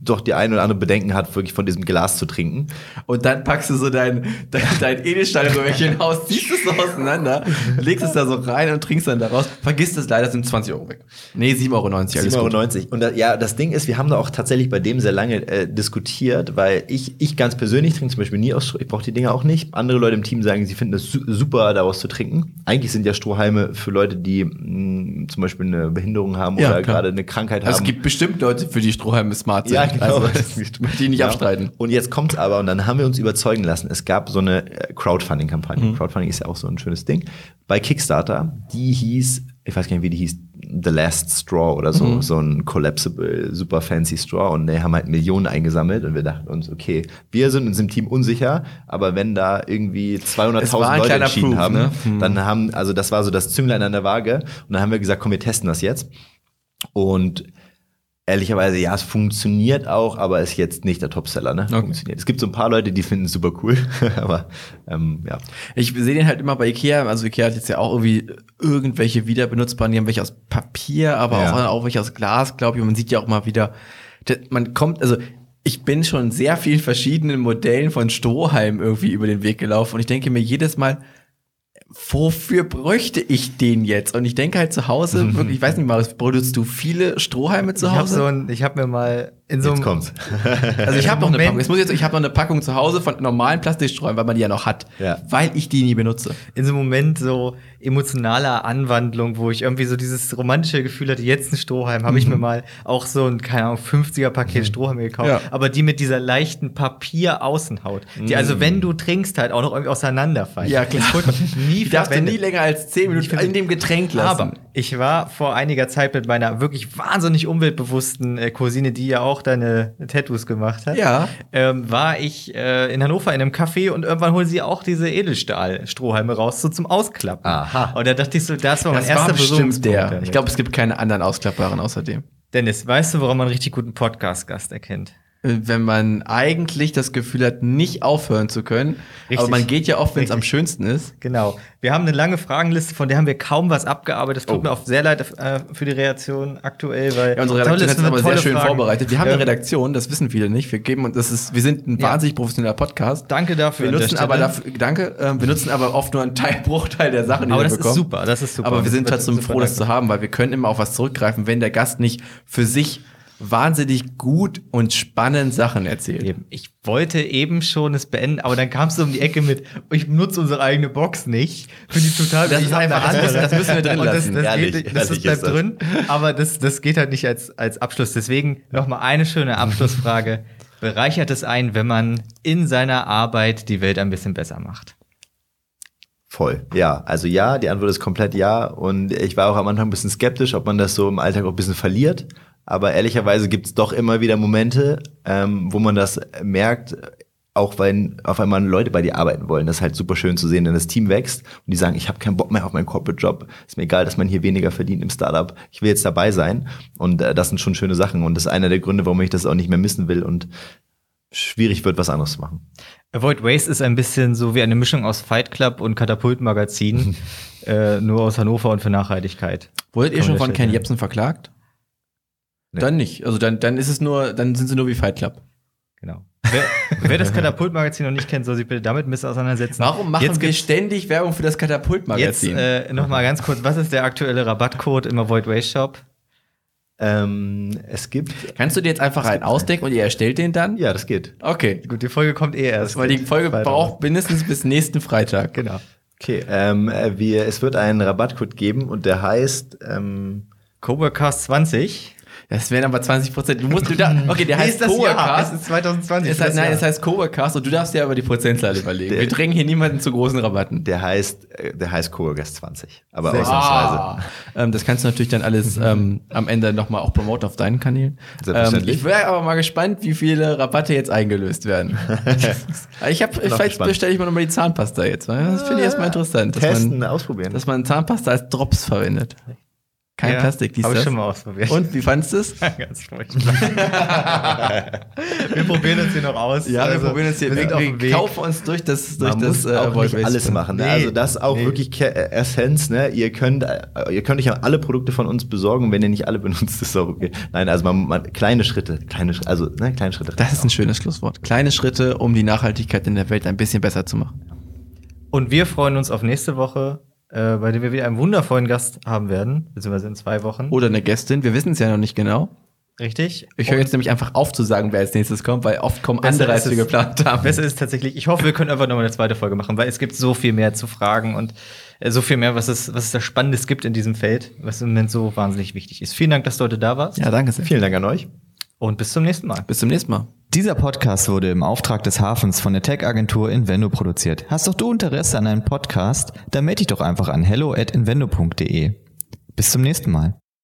doch die ein oder andere Bedenken hat, wirklich von diesem Glas zu trinken. Und dann packst du so dein, dein, dein Edelstahlröhrchen aus, ziehst es so auseinander, legst es da so rein und trinkst dann daraus. Vergisst es leider, sind 20 Euro weg. Nee, 7,90 Euro. Alles gut. 7,90 Euro. Und da, ja, das Ding ist, wir haben da auch tatsächlich bei dem sehr lange äh, diskutiert, weil ich, ich ganz persönlich trinke zum Beispiel nie aus Stroh, ich brauche die Dinger auch nicht. Andere Leute im Team sagen, sie finden es su super, daraus zu trinken. Eigentlich sind ja Strohhalme für Leute, die mh, zum Beispiel eine Behinderung haben Ja, oder klar. gerade eine Krankheit Also es haben. gibt bestimmt Leute, für die Strohhalm smart sind. Ja, genau. Also, das möchte ich nicht Ja. abstreiten. Und jetzt kommt's aber, und dann haben wir uns überzeugen lassen. Es gab so eine äh, Crowdfunding-Kampagne. Mhm. Crowdfunding ist ja auch so ein schönes Ding. Bei Kickstarter, die hieß, ich weiß gar nicht, wie die hieß, The Last Straw oder so, Mhm. so ein collapsible, super fancy Straw. Und die haben halt Millionen eingesammelt und wir dachten uns, okay, wir sind uns im Team unsicher, aber wenn da irgendwie Es war 200.000 ein Leute entschieden Proof, haben, ne? Mhm. dann haben, also das war so das Zünglein an der Waage. Und dann haben wir gesagt, komm, wir testen das jetzt. Und ehrlicherweise, ja, es funktioniert auch, aber ist jetzt nicht der Topseller, ne? Okay. Funktioniert. Es gibt so ein paar Leute, die finden es super cool, aber ähm, ja. Ich sehe den halt immer bei Ikea. Also Ikea hat jetzt ja auch irgendwie irgendwelche wieder benutzbaren, die haben welche aus Papier, aber Ja. auch, auch welche aus Glas, glaube ich. Und man sieht ja auch mal wieder, man kommt, also ich bin schon sehr vielen verschiedenen Modellen von Strohhalm irgendwie über den Weg gelaufen und ich denke mir jedes Mal, wofür bräuchte ich den jetzt? Und ich denke halt zu Hause, ich weiß nicht, Marius, produzierst du viele Strohhalme zu Ich habe Hause? so ein, ich habe mir mal in so Jetzt kommt's. Also ich habe noch eine. Packung. Jetzt muss ich jetzt, ich habe noch eine Packung zu Hause von normalen Plastiksträumen, weil man die ja noch hat, Ja. weil ich die nie benutze. in so einem Moment so emotionaler Anwandlung, wo ich irgendwie so dieses romantische Gefühl hatte, jetzt ein Strohhalm, habe ich mir mal auch so ein, keine Ahnung, 50er Paket Strohhalme gekauft, Ja. aber die mit dieser leichten Papieraußenhaut, die also, wenn du trinkst, halt auch noch irgendwie auseinanderfallen. Ja, klar. Nie Die darfst du nie länger als 10 Minuten in dem Getränk lassen. Aber ich war vor einiger Zeit mit meiner wirklich wahnsinnig umweltbewussten äh, Cousine, die ja auch deine Tattoos gemacht hat. Ja. Ähm, war ich äh, in Hannover in einem Café und irgendwann holen sie auch diese Edelstahl-Strohhalme raus, so zum Ausklappen. Aha. Und da dachte ich so, das war mein das erster war bestimmt der. damit. Ich glaube, es gibt keine anderen ausklappbaren außerdem. Dennis, weißt du, woran man einen richtig guten Podcast-Gast erkennt? Wenn man eigentlich das Gefühl hat, nicht aufhören zu können, Richtig. aber man geht ja oft, wenn es am schönsten ist. Genau. Wir haben eine lange Fragenliste, von der haben wir kaum was abgearbeitet. Es tut Oh. mir auch sehr leid äh, für die Reaktion aktuell, weil Ja, unsere Redaktion das hat es aber sehr schön Fragen. vorbereitet. Wir haben Ähm, eine Redaktion, das wissen viele nicht. Wir geben und das ist, wir sind ein Ja. wahnsinnig professioneller Podcast. Danke dafür. Wir nutzen aber dafür, danke, ähm, wir nutzen aber oft nur einen Teil, Bruchteil der Sachen, die Aber wir das ist bekommen. super, das ist super. Aber wir sind Das trotzdem froh, das zu haben, weil wir können immer auf was zurückgreifen, wenn der Gast nicht für sich wahnsinnig gut und spannend Sachen erzählt. Ich wollte eben schon es beenden, aber dann kamst du um die Ecke mit, ich benutze unsere eigene Box nicht. Finde ich total Das ist einfach- das das müssen wir drin Und das, lassen. das, Ehrlich, geht, das, ehrlich bleibt ist das. drin, aber das, das geht halt nicht als, als Abschluss. Deswegen nochmal eine schöne Abschlussfrage. Bereichert es einen, wenn man in seiner Arbeit die Welt ein bisschen besser macht? Voll. Ja, also ja, die Antwort ist komplett ja. Und ich war auch am Anfang ein bisschen skeptisch, ob man das so im Alltag auch ein bisschen verliert. Aber ehrlicherweise gibt es doch immer wieder Momente, ähm, wo man das merkt, auch wenn auf einmal Leute bei dir arbeiten wollen. Das ist halt super schön zu sehen, wenn das Team wächst und die sagen, ich habe keinen Bock mehr auf meinen Corporate-Job. Ist mir egal, dass man hier weniger verdient im Startup. Ich will jetzt dabei sein. Und äh, das sind schon schöne Sachen. Und das ist einer der Gründe, warum ich das auch nicht mehr missen will und schwierig wird, was anderes zu machen. Avoid Waste ist ein bisschen so wie eine Mischung aus Fight Club und Katapult-Magazin, äh, nur aus Hannover und für Nachhaltigkeit. Wurdet ihr schon von Ken Jebsen verklagt? Nee. Dann nicht. Also dann, dann ist es nur, dann sind sie nur wie Fight Club. Genau. Wer, wer das Katapult-Magazin noch nicht kennt, soll sich bitte damit ein bisschen auseinandersetzen. Warum machen Jetzt wir ständig Werbung für das Jetzt Katapult-Magazin? äh, noch mal ganz kurz, was ist der aktuelle Rabattcode im Avoid Waste Shop? Ähm, es gibt, Kannst du dir jetzt einfach einen ausdenken und ihr erstellt den dann? ja, das geht. Okay. Gut, die Folge kommt eh erst. Weil die Folge Freitag. braucht mindestens bis nächsten Freitag. Genau. Okay, ähm, äh, wir, es wird einen Rabattcode geben und der heißt, ähm, Coworkcast 20. Das wären aber 20 Prozent. Du musst, du da, okay, der Nee, heißt. Coworkast. Es ist 2020. Es heißt, nein, es heißt Coworkast und du darfst dir aber die Prozentzahl überlegen. Der- Wir drängen hier niemanden zu großen Rabatten. der heißt, äh, der heißt Coworkers 20. Aber Sehr ausnahmsweise. Ah, ähm, das kannst du natürlich dann alles ähm, am Ende nochmal auch promoten auf deinen Kanälen. Ähm, ich wäre aber mal gespannt, wie viele Rabatte jetzt eingelöst werden. ich habe, vielleicht bestelle ich mir nochmal die Zahnpasta jetzt. Das finde ich erstmal interessant, dass Testen, man, ausprobieren. dass man Zahnpasta als Drops verwendet. Kein Ja, Plastik, dies Hab ich schon mal ausprobiert. Und wie fandest du es? Ganz furchtbar. wir probieren uns hier noch aus. Ja, Also, wir probieren uns hier wir sind auf wir Weg. kaufen uns durch das durch man das muss auch Avoid nicht alles machen. Ne? Nee, also das ist auch nee. wirklich äh, Essenz. Ne? Ihr könnt, äh, ihr könnt euch alle Produkte von uns besorgen. Wenn ihr nicht alle benutzt, ist auch okay. Nein, also man, man kleine Schritte, kleine, Schritte, also ne, kleine Schritte. Das ist ein schönes Schlusswort. Kleine Schritte, um die Nachhaltigkeit in der Welt ein bisschen besser zu machen. Und wir freuen uns auf nächste Woche, äh, bei dem wir wieder einen wundervollen Gast haben werden, beziehungsweise in zwei Wochen. Oder eine Gästin, wir wissen es ja noch nicht genau. Richtig? Ich höre jetzt nämlich einfach auf zu sagen, wer als nächstes kommt, weil oft kommen Besser andere, als wir geplant haben. Besser ist tatsächlich, ich hoffe, wir können einfach nochmal eine zweite Folge machen, weil es gibt so viel mehr zu fragen und äh, so viel mehr, was es, was es da Spannendes gibt in diesem Feld, was im Moment so wahnsinnig wichtig ist. Vielen Dank, dass du heute da warst. Ja, danke sehr. Vielen Dank an euch. Und bis zum nächsten Mal. Bis zum nächsten Mal. Dieser Podcast wurde im Auftrag des Hafens von der Tech-Agentur Invendo produziert. Hast doch du Interesse an einem Podcast? Dann melde dich doch einfach an hello at invendo.de. Bis zum nächsten Mal.